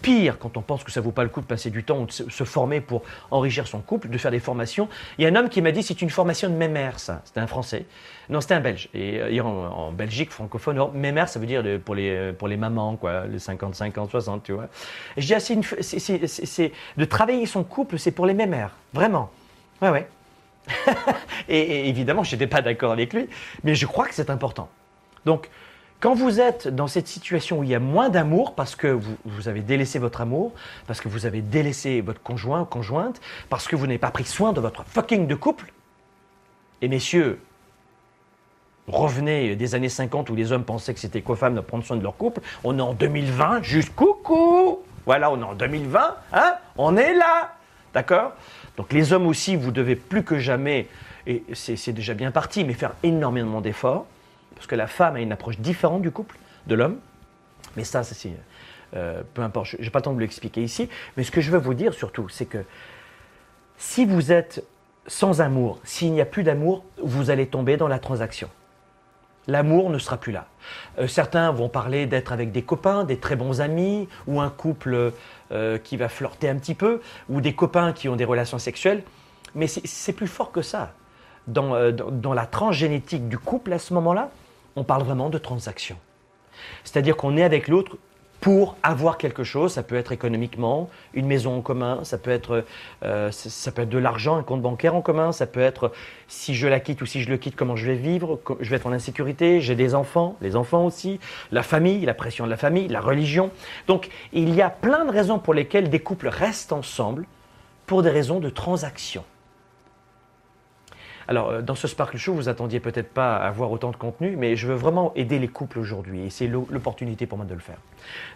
Pire, quand on pense que ça vaut pas le coup de passer du temps ou de se former pour enrichir son couple, de faire des formations. Il y a un homme qui m'a dit c'est une formation de mémère, ça. C'était un Français. Non, c'était un Belge. Et euh, en, Belgique francophone, mémère, ça veut dire pour les, pour les mamans, quoi, les 55 ans, 60, tu vois. Je dis, ah, c'est, de travailler son couple, c'est pour les mémères. Vraiment. Ouais, ouais. et, et évidemment, je n'étais pas d'accord avec lui, mais je crois que c'est important. Donc, quand vous êtes dans cette situation où il y a moins d'amour parce que vous, avez délaissé votre amour, parce que vous avez délaissé votre conjoint ou conjointe, parce que vous n'avez pas pris soin de votre fucking de couple, et messieurs, revenez des années 50 où les hommes pensaient que c'était quoi femme de prendre soin de leur couple, on est en 2020, juste coucou Voilà, on est en 2020, hein On est là D'accord? Donc les hommes aussi, vous devez plus que jamais, et c'est déjà bien parti, mais faire énormément d'efforts parce que la femme a une approche différente du couple, de l'homme. Mais ça, c'est. Euh, peu importe, je n'ai pas le temps de l'expliquer ici. Mais ce que je veux vous dire surtout, c'est que si vous êtes sans amour, s'il n'y a plus d'amour, vous allez tomber dans la transaction. L'amour ne sera plus là. Euh, certains vont parler d'être avec des copains, des très bons amis, ou un couple euh, qui va flirter un petit peu, ou des copains qui ont des relations sexuelles. Mais c'est plus fort que ça. Dans, dans, dans la transgénétique du couple à ce moment-là, on parle vraiment de transaction. C'est-à-dire qu'on est avec l'autre pour avoir quelque chose, ça peut être économiquement, une maison en commun, ça peut être, euh, ça peut être de l'argent, un compte bancaire en commun, ça peut être si je la quitte ou si je le quitte, comment je vais vivre, je vais être en insécurité, j'ai des enfants, les enfants aussi, la famille, la pression de la famille, la religion. Donc il y a plein de raisons pour lesquelles des couples restent ensemble pour des raisons de transaction. Alors, euh, dans ce Sparkle Show, vous attendiez peut-être pas à avoir autant de contenu, mais je veux vraiment aider les couples aujourd'hui et c'est l'opportunité pour moi de le faire.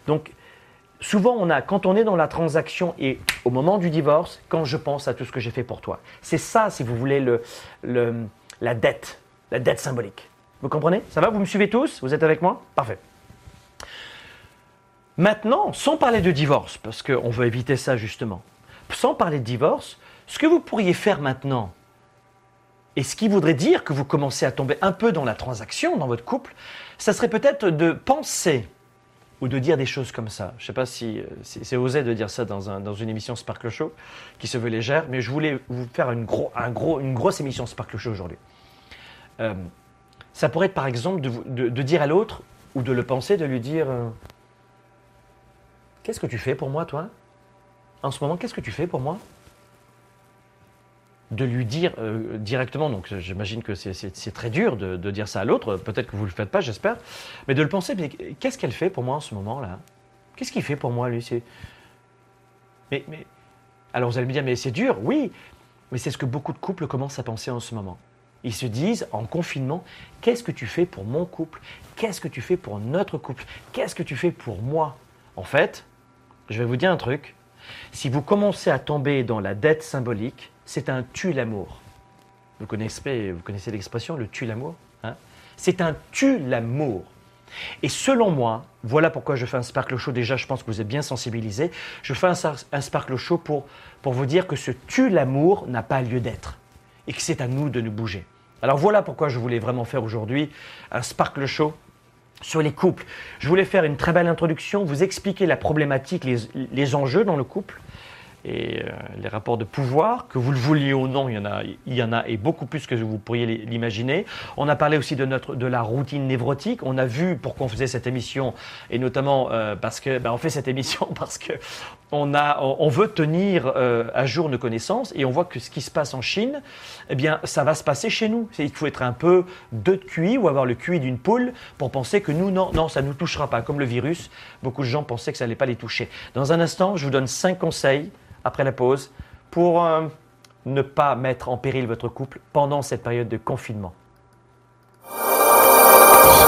Donc, souvent, on a, quand on est dans la transaction et au moment du divorce, quand je pense à tout ce que j'ai fait pour toi, c'est ça, si vous voulez, le, la dette, la dette symbolique. Vous comprenez? Ça va? Vous me suivez tous? Vous êtes avec moi? Parfait. Maintenant, sans parler de divorce, parce qu'on veut éviter ça justement, sans parler de divorce, ce que vous pourriez faire maintenant, et ce qui voudrait dire que vous commencez à tomber un peu dans la transaction dans votre couple, ça serait peut-être de penser ou de dire des choses comme ça. Je ne sais pas si, c'est osé de dire ça dans, une émission Sparkle Show qui se veut légère, mais je voulais vous faire une, grosse émission Sparkle Show aujourd'hui. Euh, ça pourrait être par exemple de, dire à l'autre ou de le penser, de lui dire euh, Qu'est-ce que tu fais pour moi, toi? En ce moment, qu'est-ce que tu fais pour moi? De lui dire euh, directement, donc j'imagine que c'est très dur de, dire ça à l'autre, peut-être que vous ne le faites pas, j'espère, mais de le penser, qu'est-ce qu'elle fait pour moi en ce moment-là? Qu'est-ce qu'il fait pour moi, lui? Mais, mais, alors vous allez me dire, mais c'est dur, oui, mais c'est ce que beaucoup de couples commencent à penser en ce moment. Ils se disent, en confinement, qu'est-ce que tu fais pour mon couple? Qu'est-ce que tu fais pour notre couple? Qu'est-ce que tu fais pour moi? En fait, je vais vous dire un truc, si vous commencez à tomber dans la dette symbolique, c'est un tue l'amour. Vous connaissez, l'expression, le tue l'amour hein? C'est un tue l'amour. Et selon moi, voilà pourquoi je fais un Sparkle Show. Déjà, je pense que vous êtes bien sensibilisés. Je fais un, un Sparkle Show pour, pour vous dire que ce tue l'amour n'a pas lieu d'être et que c'est à nous de nous bouger. Alors voilà pourquoi je voulais vraiment faire aujourd'hui un Sparkle Show sur les couples. Je voulais faire une très belle introduction, vous expliquer la problématique, les, les enjeux dans le couple et euh, les rapports de pouvoir, que vous le vouliez ou non, il y en a, il y en a et beaucoup plus que vous pourriez l'imaginer. On a parlé aussi de, notre, de la routine névrotique. On a vu pourquoi on faisait cette émission, et notamment euh, parce que ben, on fait cette émission parce que on, veut tenir euh, à jour nos connaissances et on voit que ce qui se passe en Chine, eh bien, ça va se passer chez nous. Il faut être un peu de QI ou avoir le QI d'une poule pour penser que nous, non, non, ça ne nous touchera pas. Comme le virus, beaucoup de gens pensaient que ça n'allait pas les toucher. Dans un instant, je vous donne cinq conseils après la pause pour euh, ne pas mettre en péril votre couple pendant cette période de confinement.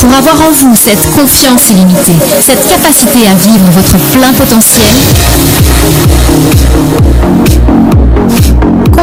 Pour avoir en vous cette confiance illimitée, cette capacité à vivre votre plein potentiel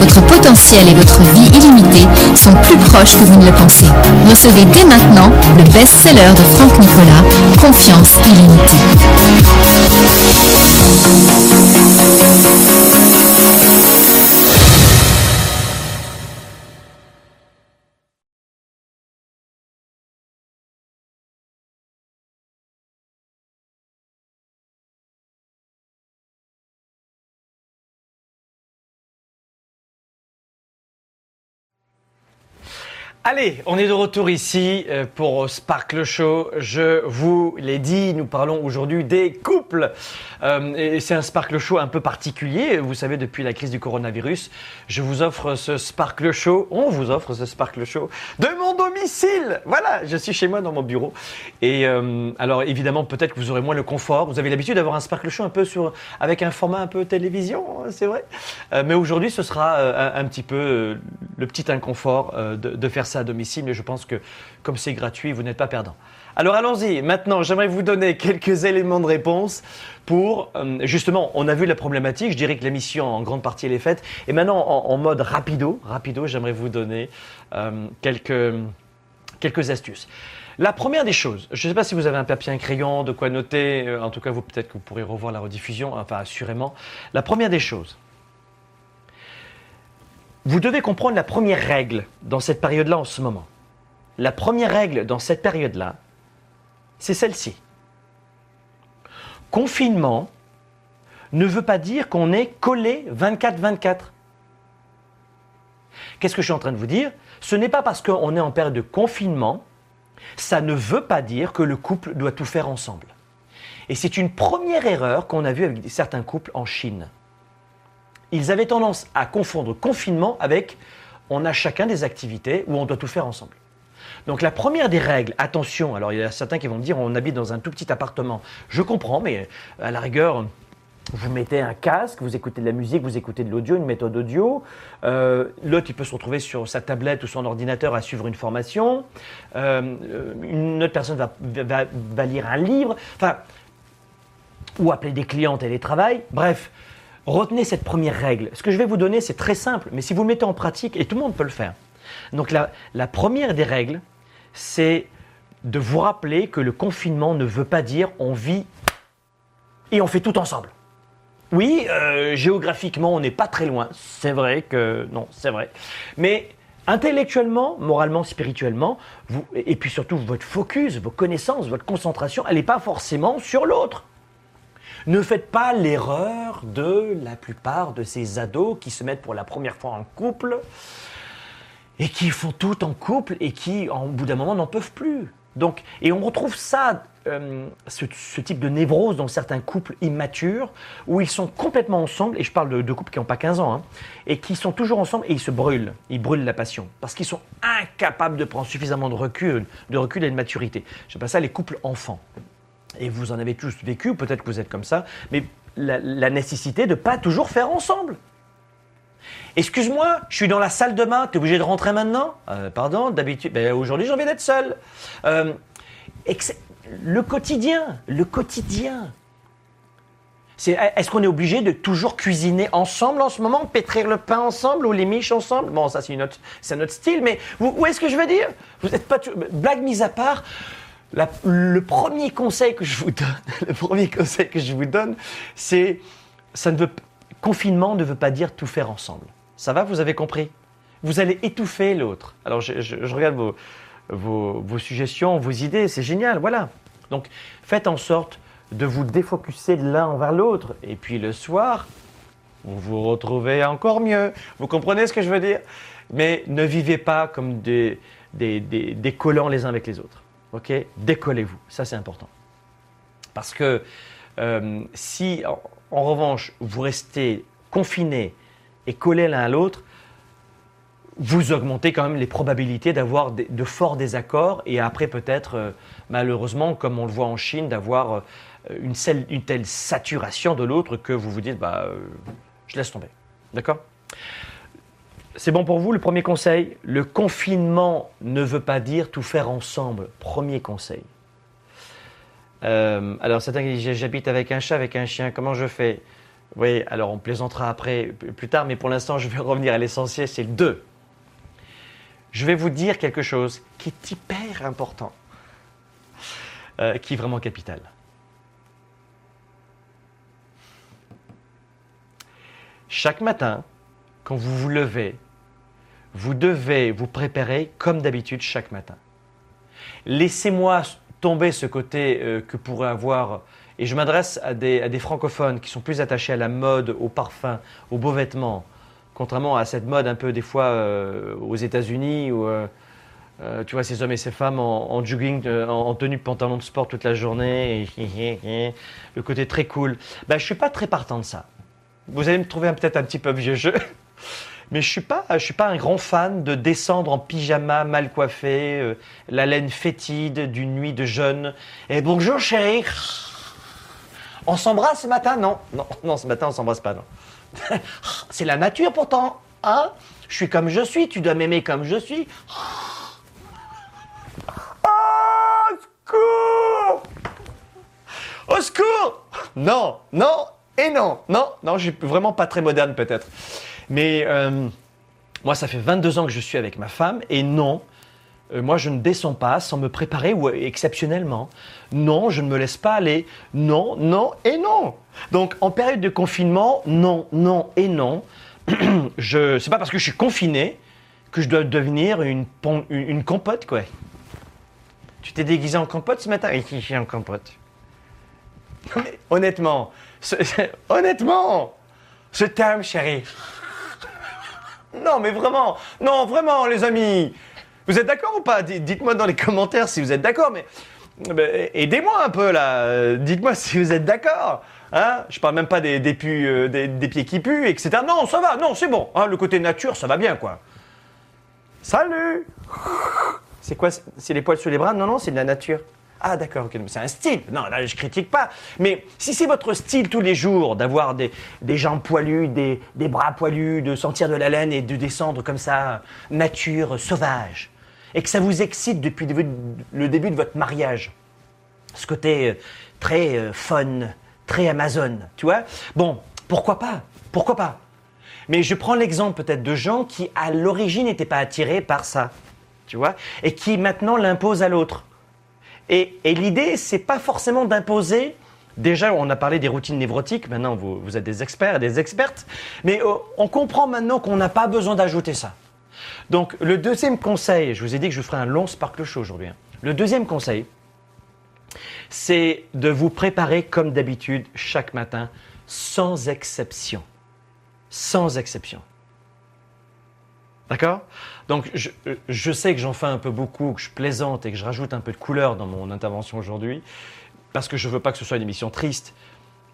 Votre potentiel et votre vie illimitée sont plus proches que vous ne le pensez. Recevez dès maintenant le best-seller de Franck Nicolas, Confiance illimitée. Allez, on est de retour ici euh, pour Sparkle Show. Je vous l'ai dit, nous parlons aujourd'hui des couples. Euh, et c'est un Sparkle Show un peu particulier. Vous savez, depuis la crise du coronavirus, je vous offre ce Sparkle Show. On vous offre ce Sparkle Show de mon domicile. Voilà, je suis chez moi dans mon bureau. Et euh, alors, évidemment, peut-être que vous aurez moins le confort. Vous avez l'habitude d'avoir un Sparkle Show un peu sur, avec un format un peu télévision, hein, c'est vrai. mais aujourd'hui, ce sera un, petit peu le petit inconfort de, faire à domicile, mais je pense que comme c'est gratuit, vous n'êtes pas perdant. Alors allons-y, maintenant j'aimerais vous donner quelques éléments de réponse pour, euh, justement, on a vu la problématique, je dirais que la mission en grande partie elle est faite, et maintenant en, mode rapido, rapido j'aimerais vous donner euh, quelques, quelques astuces. La première des choses, je ne sais pas si vous avez un papier, un crayon, de quoi noter, euh, en tout cas vous peut-être que vous pourrez revoir la rediffusion, enfin assurément. La première des choses, vous devez comprendre la première règle dans cette période-là en ce moment. La première règle dans cette période-là, c'est celle-ci. Confinement ne veut pas dire qu'on est collé 24-24. Qu'est-ce que je suis en train de vous dire? Ce n'est pas parce qu'on est en période de confinement, ça ne veut pas dire que le couple doit tout faire ensemble. Et c'est une première erreur qu'on a vue avec certains couples en Chine ils avaient tendance à confondre confinement avec on a chacun des activités où on doit tout faire ensemble. Donc la première des règles, attention, alors il y a certains qui vont me dire on habite dans un tout petit appartement. Je comprends, mais à la rigueur, vous mettez un casque, vous écoutez de la musique, vous écoutez de l'audio, une méthode audio. Euh, L'autre, il peut se retrouver sur sa tablette ou son ordinateur à suivre une formation. Euh, une autre personne va, lire un livre. Enfin, ou appeler des clients télétravail. Bref, Retenez cette première règle. Ce que je vais vous donner, c'est très simple, mais si vous le mettez en pratique, et tout le monde peut le faire. Donc la, première des règles, c'est de vous rappeler que le confinement ne veut pas dire on vit et on fait tout ensemble. Oui, euh, géographiquement, on n'est pas très loin. C'est vrai que non, c'est vrai. Mais intellectuellement, moralement, spirituellement, et puis surtout votre focus, vos connaissances, votre concentration, elle n'est pas forcément sur l'autre. Ne faites pas l'erreur de la plupart de ces ados qui se mettent pour la première fois en couple et qui font tout en couple et qui, en bout d'un moment, n'en peuvent plus. Donc, et on retrouve ça euh, ce, type de névrose dans certains couples immatures où ils sont complètement ensemble, et je parle de, couples qui n'ont pas 15 ans, hein, et qui sont toujours ensemble et ils se brûlent, ils brûlent la passion, parce qu'ils sont incapables de prendre suffisamment de recul, de recul et de maturité. J'appelle ça les couples enfants. Et vous en avez tous vécu, peut-être que vous êtes comme ça, mais la, nécessité de pas toujours faire ensemble. Excuse-moi, je suis dans la salle de bain, tu es obligé de rentrer maintenant? Euh, Pardon, d'habitude, ben, aujourd'hui j'ai envie d'être seul. Euh, le quotidien, le quotidien. Est-ce qu'on est obligé de toujours cuisiner ensemble en ce moment, pétrir le pain ensemble ou les miches ensemble? Bon, ça c'est autre style, mais où est-ce que je veux dire? Vous êtes pas blague mise à part. Le premier conseil que je vous donne, le premier conseil que je vous donne, c'est ça ne veut confinement ne veut pas dire tout faire ensemble. Ça va, vous avez compris? Vous allez étouffer l'autre. Alors je, regarde vos, vos, vos suggestions, vos idées, c'est génial, voilà. Donc faites en sorte de vous défocuser l'un vers l'autre. Et puis le soir, vous vous retrouvez encore mieux. Vous comprenez ce que je veux dire? Mais ne vivez pas comme des, des, des collants les uns avec les autres. Ok Décollez-vous. Ça, c'est important. Parce que euh, si, en, revanche, vous restez confinés et collés l'un à l'autre, vous augmentez quand même les probabilités d'avoir de forts désaccords et après peut-être, euh, malheureusement, comme on le voit en Chine, d'avoir euh, une, une telle saturation de l'autre que vous vous dites, bah, je laisse tomber. D'accord? C'est bon pour vous, le premier conseil? Le confinement ne veut pas dire tout faire ensemble. Premier conseil. Euh, alors, certains disent j'habite avec un chat, avec un chien, comment je fais? Oui, alors on plaisantera après, plus tard, mais pour l'instant, je vais revenir à l'essentiel, c'est le 2. Je vais vous dire quelque chose qui est hyper important, euh, qui est vraiment capital. Chaque matin, quand vous vous levez, vous devez vous préparer comme d'habitude chaque matin. Laissez-moi tomber ce côté euh, que pourrait avoir, et je m'adresse à des, francophones qui sont plus attachés à la mode, au parfum, aux beaux vêtements, contrairement à cette mode un peu des fois euh, aux États-Unis où euh, tu vois ces hommes et ces femmes en, en jogging, en, en tenue pantalon de sport toute la journée, et le côté très cool. Ben, je suis pas très partant de ça. Vous allez me trouver peut-être un petit peu vieux jeu. Mais je suis pas, je suis pas un grand fan de descendre en pyjama mal coiffé, euh, la laine fétide d'une nuit de jeûne. Et bonjour chérie. On s'embrasse ce matin? Non, non, non, ce matin on s'embrasse pas, non. C'est la nature pourtant, hein? Je suis comme je suis, tu dois m'aimer comme je suis. Oh, secours Au secours Non, non et non, non, non, je suis vraiment pas très moderne peut-être. Mais euh, moi, ça fait 22 ans que je suis avec ma femme et non, euh, moi je ne descends pas sans me préparer ou euh, exceptionnellement. Non, je ne me laisse pas aller. Non, non et non. Donc en période de confinement, non, non et non. je, c'est pas parce que je suis confiné que je dois devenir une, pon- une, une compote quoi. Tu t'es déguisé en compote ce matin? Oui, je suis en compote. Honnêtement, ce- honnêtement, je t'aime, chérie. Non, mais vraiment, non, vraiment, les amis. Vous êtes d'accord ou pas? Di- Dites-moi dans les commentaires si vous êtes d'accord, mais, mais aidez-moi un peu là. Dites-moi si vous êtes d'accord. Hein? Je parle même pas des, des, euh, des, pieds qui puent, etc. Non, ça va, non, c'est bon. hein, le côté nature, ça va bien, quoi. Salut C'est quoi? C'est les poils sur les bras? Non, non, c'est de la nature. Ah d'accord, ok, c'est un style. Non, là je critique pas. Mais si c'est votre style tous les jours d'avoir des, des jambes poilues, des, bras poilus, de sentir de la laine et de descendre comme ça, nature sauvage, et que ça vous excite depuis le le début de votre mariage, ce côté euh, très euh, fun, très Amazon, tu vois Bon, pourquoi pas Pourquoi pas mais je prends l'exemple peut-être de gens qui, à l'origine, n'étaient pas attirés par ça, tu vois, et qui maintenant l'imposent à l'autre. Et, l'idée, c'est pas forcément d'imposer. Déjà, on a parlé des routines névrotiques. Maintenant, vous, vous êtes des experts et des expertes. Mais euh, on comprend maintenant qu'on n'a pas besoin d'ajouter ça. Donc, le deuxième conseil, je vous ai dit que je vous ferai un long sparkle show aujourd'hui. hein. Le deuxième conseil, c'est de vous préparer comme d'habitude chaque matin, sans exception sans exception. D'accord? Donc je, sais que j'en fais un peu beaucoup, que je plaisante et que je rajoute un peu de couleur dans mon intervention aujourd'hui, parce que je ne veux pas que ce soit une émission triste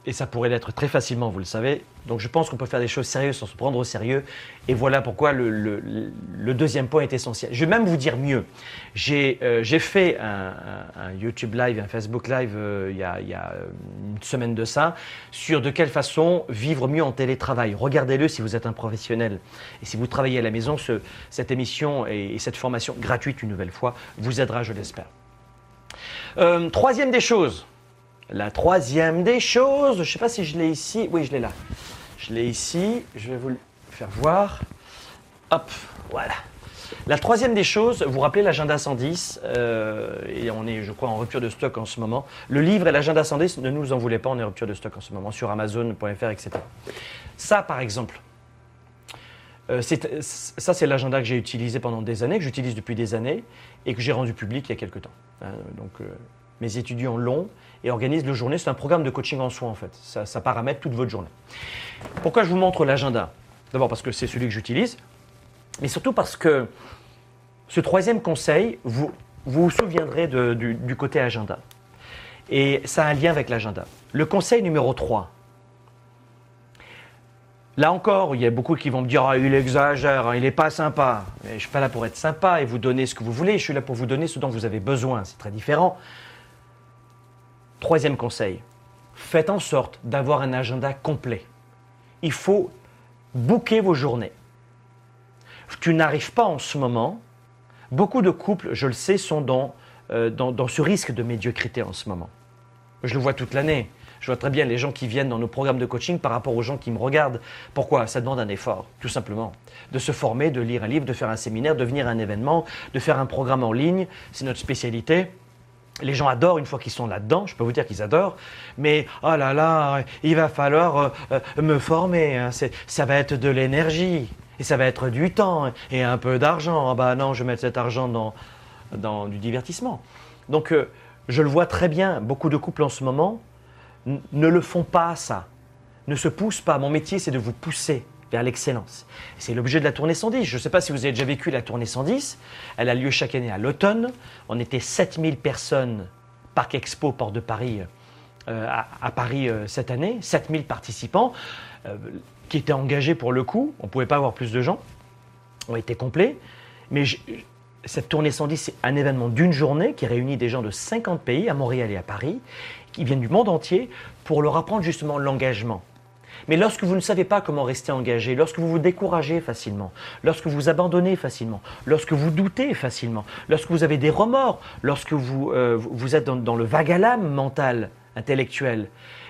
et ça pourrait l'être très facilement, vous le savez. Donc je pense qu'on peut faire des choses sérieuses sans se prendre au sérieux. Et voilà pourquoi le, deuxième point est essentiel. Je vais même vous dire mieux. J'ai euh, fait un, YouTube Live, un Facebook Live euh, il, y a, une semaine de ça, sur de quelle façon vivre mieux en télétravail. Regardez-le si vous êtes un professionnel. Et si vous travaillez à la maison, cette émission et, cette formation gratuite une nouvelle fois vous aidera, je l'espère. Euh, troisième des choses, la troisième des choses, je ne sais pas si je l'ai ici. Oui, je l'ai là. Je l'ai ici. Je vais vous le faire voir. Hop, voilà. La troisième des choses, vous vous rappelez l'agenda 110, euh, et on est, je crois, en rupture de stock en ce moment. Le livre et l'agenda 110, ne nous en voulez pas, on est en rupture de stock en ce moment sur Amazon.fr, etc. Ça, par exemple, euh, ça, c'est l'agenda que j'ai utilisé pendant des années, que j'utilise depuis des années, et que j'ai rendu public il y a quelques temps. Hein, donc, euh, mes étudiants l'ont et organisent le journée. C'est un programme de coaching en soi, en fait. Ça, paramètre toute votre journée. Pourquoi je vous montre l'agenda? D'abord parce que c'est celui que j'utilise, mais surtout parce que ce troisième conseil, vous vous, souviendrez du, côté agenda. Et ça a un lien avec l'agenda. Le conseil numéro 3. Là encore, il y a beaucoup qui vont me dire ah, il exagère, hein, il n'est pas sympa. Je ne suis pas là pour être sympa et vous donner ce que vous voulez. Je suis là pour vous donner ce dont vous avez besoin. C'est très différent. Troisième conseil, faites en sorte d'avoir un agenda complet. Il faut booker vos journées. Tu n'arrives pas en ce moment. Beaucoup de couples, je le sais, sont dans, euh, dans, dans ce risque de médiocrité en ce moment. Je le vois toute l'année. Je vois très bien les gens qui viennent dans nos programmes de coaching par rapport aux gens qui me regardent. Pourquoi? Ça demande un effort, tout simplement. De se former, de lire un livre, de faire un séminaire, de venir à un événement, de faire un programme en ligne. C'est notre spécialité. Les gens adorent une fois qu'ils sont là-dedans, je peux vous dire qu'ils adorent, mais oh là là, il va falloir euh, euh, me former, hein. ça va être de l'énergie, et ça va être du temps, et un peu d'argent. Ah bah non, je vais mettre cet argent dans, dans du divertissement. Donc euh, je le vois très bien, beaucoup de couples en ce moment ne le font pas ça, ne se poussent pas. Mon métier, c'est de vous pousser vers l'excellence. C'est l'objet de la tournée 110. Je ne sais pas si vous avez déjà vécu la tournée 110. Elle a lieu chaque année à l'automne. On était 7000 personnes, Parc Expo, Port de Paris, euh, à, Paris euh, cette année. 7000 participants euh, qui étaient engagés pour le coup. On ne pouvait pas avoir plus de gens. On était complets. Mais cette tournée 110, c'est un événement d'une journée qui réunit des gens de 50 pays, à Montréal et à Paris, qui viennent du monde entier, pour leur apprendre justement l'engagement. Mais lorsque vous ne savez pas comment rester engagé, lorsque vous vous découragez facilement, lorsque vous abandonnez facilement, lorsque vous doutez facilement, lorsque vous avez des remords, lorsque vous, euh, êtes dans, dans le vague à l'âme mental, intellectuel,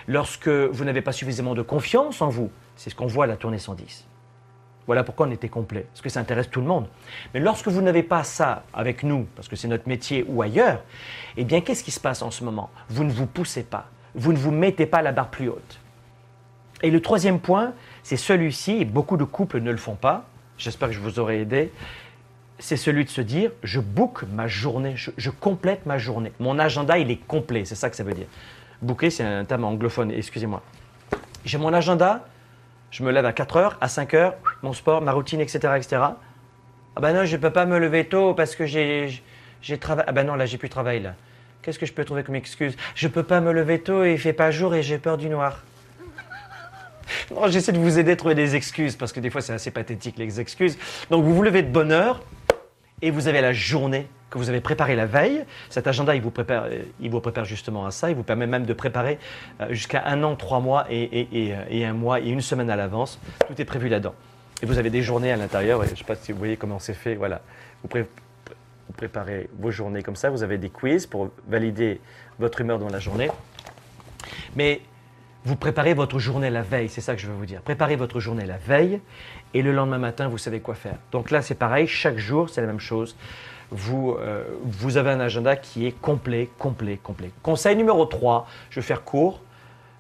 lorsque vous n'avez pas suffisamment de confiance en vous, c'est ce qu'on voit à la tournée 110. Voilà pourquoi on était complet, parce que ça intéresse tout le monde. Mais lorsque vous n'avez pas ça avec nous, parce que c'est notre métier ou ailleurs, eh bien, qu'est-ce qui se passe en ce moment? Vous ne vous poussez pas, vous ne vous mettez pas la barre plus haute. Et le troisième point, c'est celui-ci, et beaucoup de couples ne le font pas, j'espère que je vous aurai aidé, c'est celui de se dire, je book ma journée, je, complète ma journée. Mon agenda, il est complet, c'est ça que ça veut dire. Booker, c'est un terme anglophone, excusez-moi. J'ai mon agenda, je me lève à 4 heures, à 5 heures, mon sport, ma routine, etc. etc. Ah ben non, je ne peux pas me lever tôt parce que j'ai, j'ai travaillé. Ah ben non, là, j'ai plus de travail. Qu'est-ce que je peux trouver comme excuse? Je ne peux pas me lever tôt et il fait pas jour et j'ai peur du noir. Non, j'essaie de vous aider à trouver des excuses parce que des fois, c'est assez pathétique, les excuses. Donc, vous vous levez de bonne heure et vous avez la journée que vous avez préparée la veille. Cet agenda, il vous prépare, euh, il vous prépare justement à ça. Il vous permet même de préparer euh, jusqu'à un an, trois mois et, et, un mois et une semaine à l'avance. Tout est prévu là-dedans. Et vous avez des journées à l'intérieur. Je ne sais pas si vous voyez comment c'est fait. Voilà. Vous, vous, préparez vos journées comme ça. Vous avez des quiz pour valider votre humeur dans la journée. Mais vous préparez votre journée la veille, c'est ça que je veux vous dire. Préparez votre journée la veille et le lendemain matin, vous savez quoi faire. Donc là, c'est pareil, chaque jour, c'est la même chose. Vous, euh, vous avez un agenda qui est complet, complet, complet. Conseil numéro 3, je vais faire court,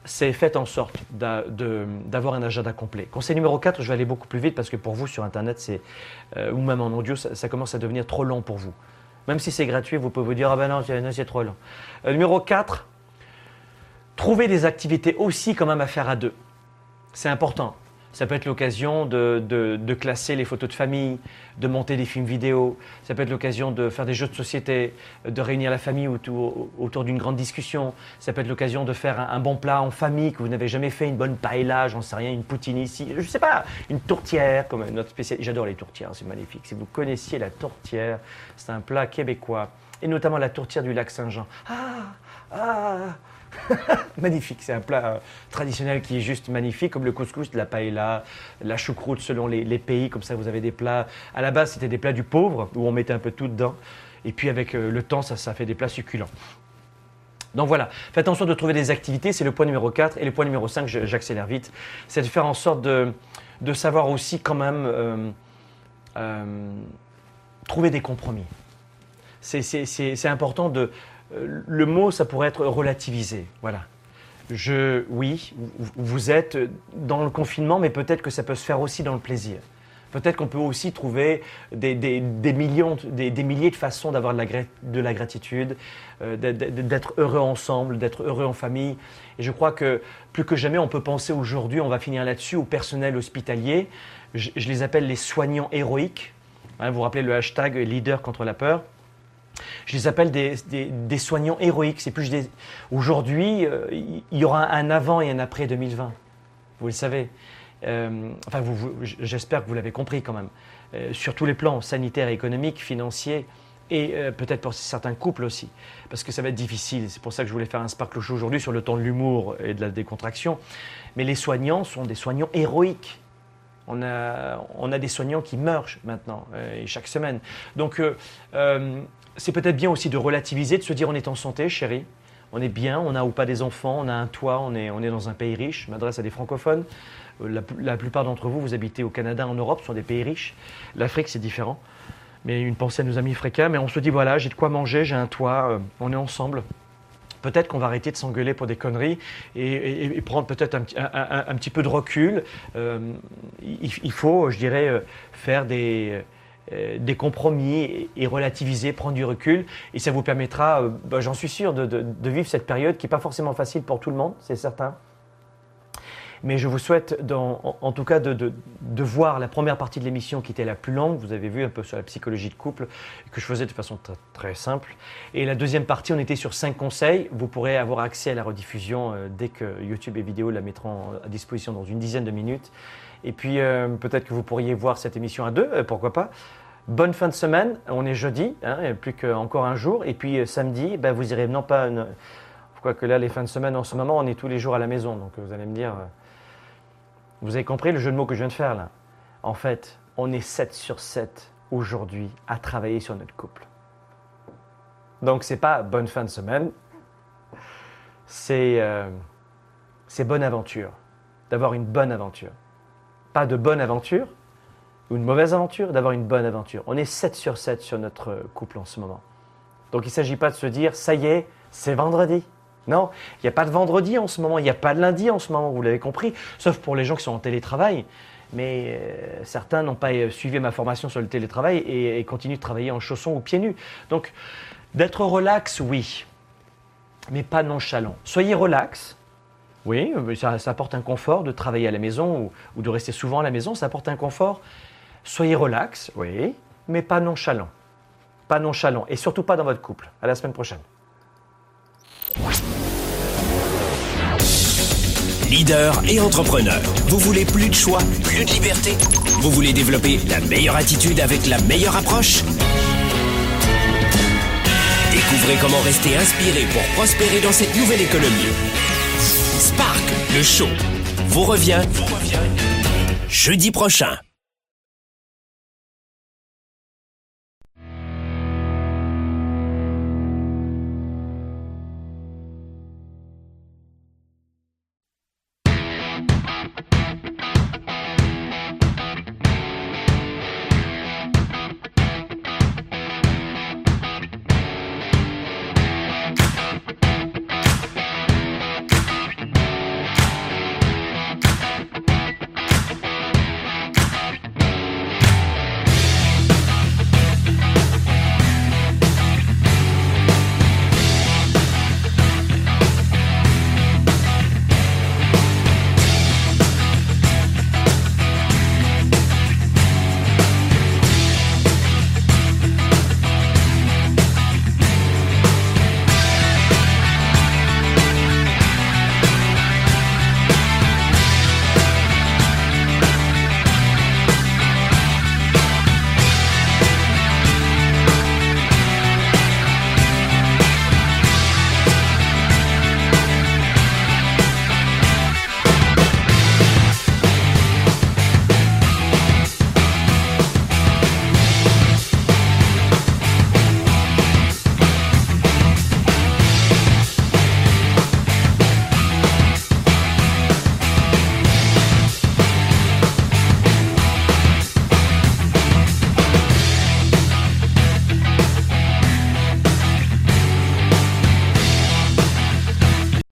c'est faites en sorte d'avoir un agenda complet. Conseil numéro 4, je vais aller beaucoup plus vite parce que pour vous sur Internet, c'est, euh, ou même en audio, ça, commence à devenir trop long pour vous. Même si c'est gratuit, vous pouvez vous dire, ah ben non, c'est trop long. Euh, numéro 4, Trouver des activités aussi quand même à faire à deux. C'est important. Ça peut être l'occasion de, de- classer les photos de famille, de monter des films vidéo. Ça peut être l'occasion de faire des jeux de société, de réunir la famille autour, d'une grande discussion. Ça peut être l'occasion de faire un, bon plat en famille que vous n'avez jamais fait, une bonne paella, j'en sais rien, une poutine ici, je sais pas, une tourtière comme notre spécialité. J'adore les tourtières, c'est magnifique. Si vous connaissiez la tourtière, c'est un plat québécois et notamment la tourtière du lac Saint-Jean. Ah, ah. magnifique, c'est un plat euh, traditionnel qui est juste magnifique, comme le couscous, la paella, la choucroute selon les, pays, comme ça vous avez des plats. À la base, c'était des plats du pauvre, où on mettait un peu tout dedans, et puis avec euh, le temps, ça, ça fait des plats succulents. Donc voilà, faites en sorte de trouver des activités, c'est le point numéro 4. Et le point numéro 5, je- j'accélère vite, c'est de faire en sorte de, de savoir aussi quand même euh, trouver des compromis. C'est important de... Le mot, ça pourrait être relativiser. Voilà. Je, oui, vous- êtes dans le confinement, mais peut-être que ça peut se faire aussi dans le plaisir. Peut-être qu'on peut aussi trouver des, millions, des, milliers de façons d'avoir de, la gra- de la gratitude, euh, d'être- heureux ensemble, d'être heureux en famille. Et je crois que plus que jamais, on peut penser aujourd'hui, on va finir là-dessus, au personnel hospitalier. Je, je les appelle les soignants héroïques. Hein, vous vous rappelez le hashtag leader contre la peur? Je les appelle des, des- soignants héroïques. C'est plus. Aujourd'hui, euh, il y aura un avant et un après 2020. Vous le savez. Euh, enfin, vous- j'espère que vous l'avez compris quand même. Euh, sur tous les plans, sanitaires, économiques, financiers, et peut-être pour certains couples aussi. Parce que ça va être difficile. C'est pour ça que je voulais faire un Sparkle Show aujourd'hui sur le temps de l'humour et de la décontraction. Mais les soignants sont des soignants héroïques. On a, on a des soignants qui meurent maintenant, euh, chaque semaine. Donc, c'est peut-être bien aussi de relativiser, de se dire on est en santé, chérie. On est bien, on a ou pas des enfants, on a un toit, on est, on est dans un pays riche. Je m'adresse à des francophones. Euh, La, plupart d'entre vous, vous habitez au Canada, en Europe, ce sont des pays riches. L'Afrique, c'est différent. Mais une pensée à nos amis africains. Mais on se dit voilà, j'ai de quoi manger, j'ai un toit, euh, on est ensemble. Peut-être qu'on va arrêter de s'engueuler pour des conneries et, prendre peut-être un, petit- peu de recul. Euh, il, il faut, je dirais, faire des, des compromis et, relativiser, prendre du recul. Et ça vous permettra, euh, bah, j'en suis sûr, de, vivre cette période qui n'est pas forcément facile pour tout le monde, c'est certain. Mais je vous souhaite, en, tout cas, de voir la première partie de l'émission qui était la plus longue. Vous avez vu un peu sur la psychologie de couple, que je faisais de façon très, très simple. Et la deuxième partie, on était sur cinq conseils. Vous pourrez avoir accès à la rediffusion euh, dès que YouTube et vidéo la mettront à disposition dans une dizaine de minutes. Et puis, euh, peut-être que vous pourriez voir cette émission à deux, euh, pourquoi pas. Bonne fin de semaine. On est jeudi, hein, plus qu'encore un jour. Et puis, euh, samedi, ben, vous irez non pas. une- Quoique là, les fins de semaine, en ce moment, on est tous les jours à la maison. Donc, vous allez me dire. vous avez compris le jeu de mots que je viens de faire là En fait, on est 7 sur 7 aujourd'hui à travailler sur notre couple. Donc c'est pas bonne fin de semaine, c'est euh, bonne aventure, d'avoir une bonne aventure. Pas de bonne aventure ou une mauvaise aventure, d'avoir une bonne aventure. On est 7 sur 7 sur notre couple en ce moment. Donc il ne s'agit pas de se dire, ça y est, c'est vendredi. Non, il n'y a pas de vendredi en ce moment, il n'y a pas de lundi en ce moment, vous l'avez compris, sauf pour les gens qui sont en télétravail. Mais euh, certains n'ont pas euh, suivi ma formation sur le télétravail et, et continuent de travailler en chaussons ou pieds nus. Donc, d'être relax, oui, mais pas nonchalant. Soyez relax. Oui, ça, ça apporte un confort de travailler à la maison ou, ou de rester souvent à la maison, ça apporte un confort. Soyez relax, oui, mais pas nonchalant. Pas nonchalant. Et surtout pas dans votre couple. À la semaine prochaine. Leader et entrepreneur. Vous voulez plus de choix, plus de liberté? Vous voulez développer la meilleure attitude avec la meilleure approche? Découvrez comment rester inspiré pour prospérer dans cette nouvelle économie. Le show, vous revient, vous revient jeudi prochain.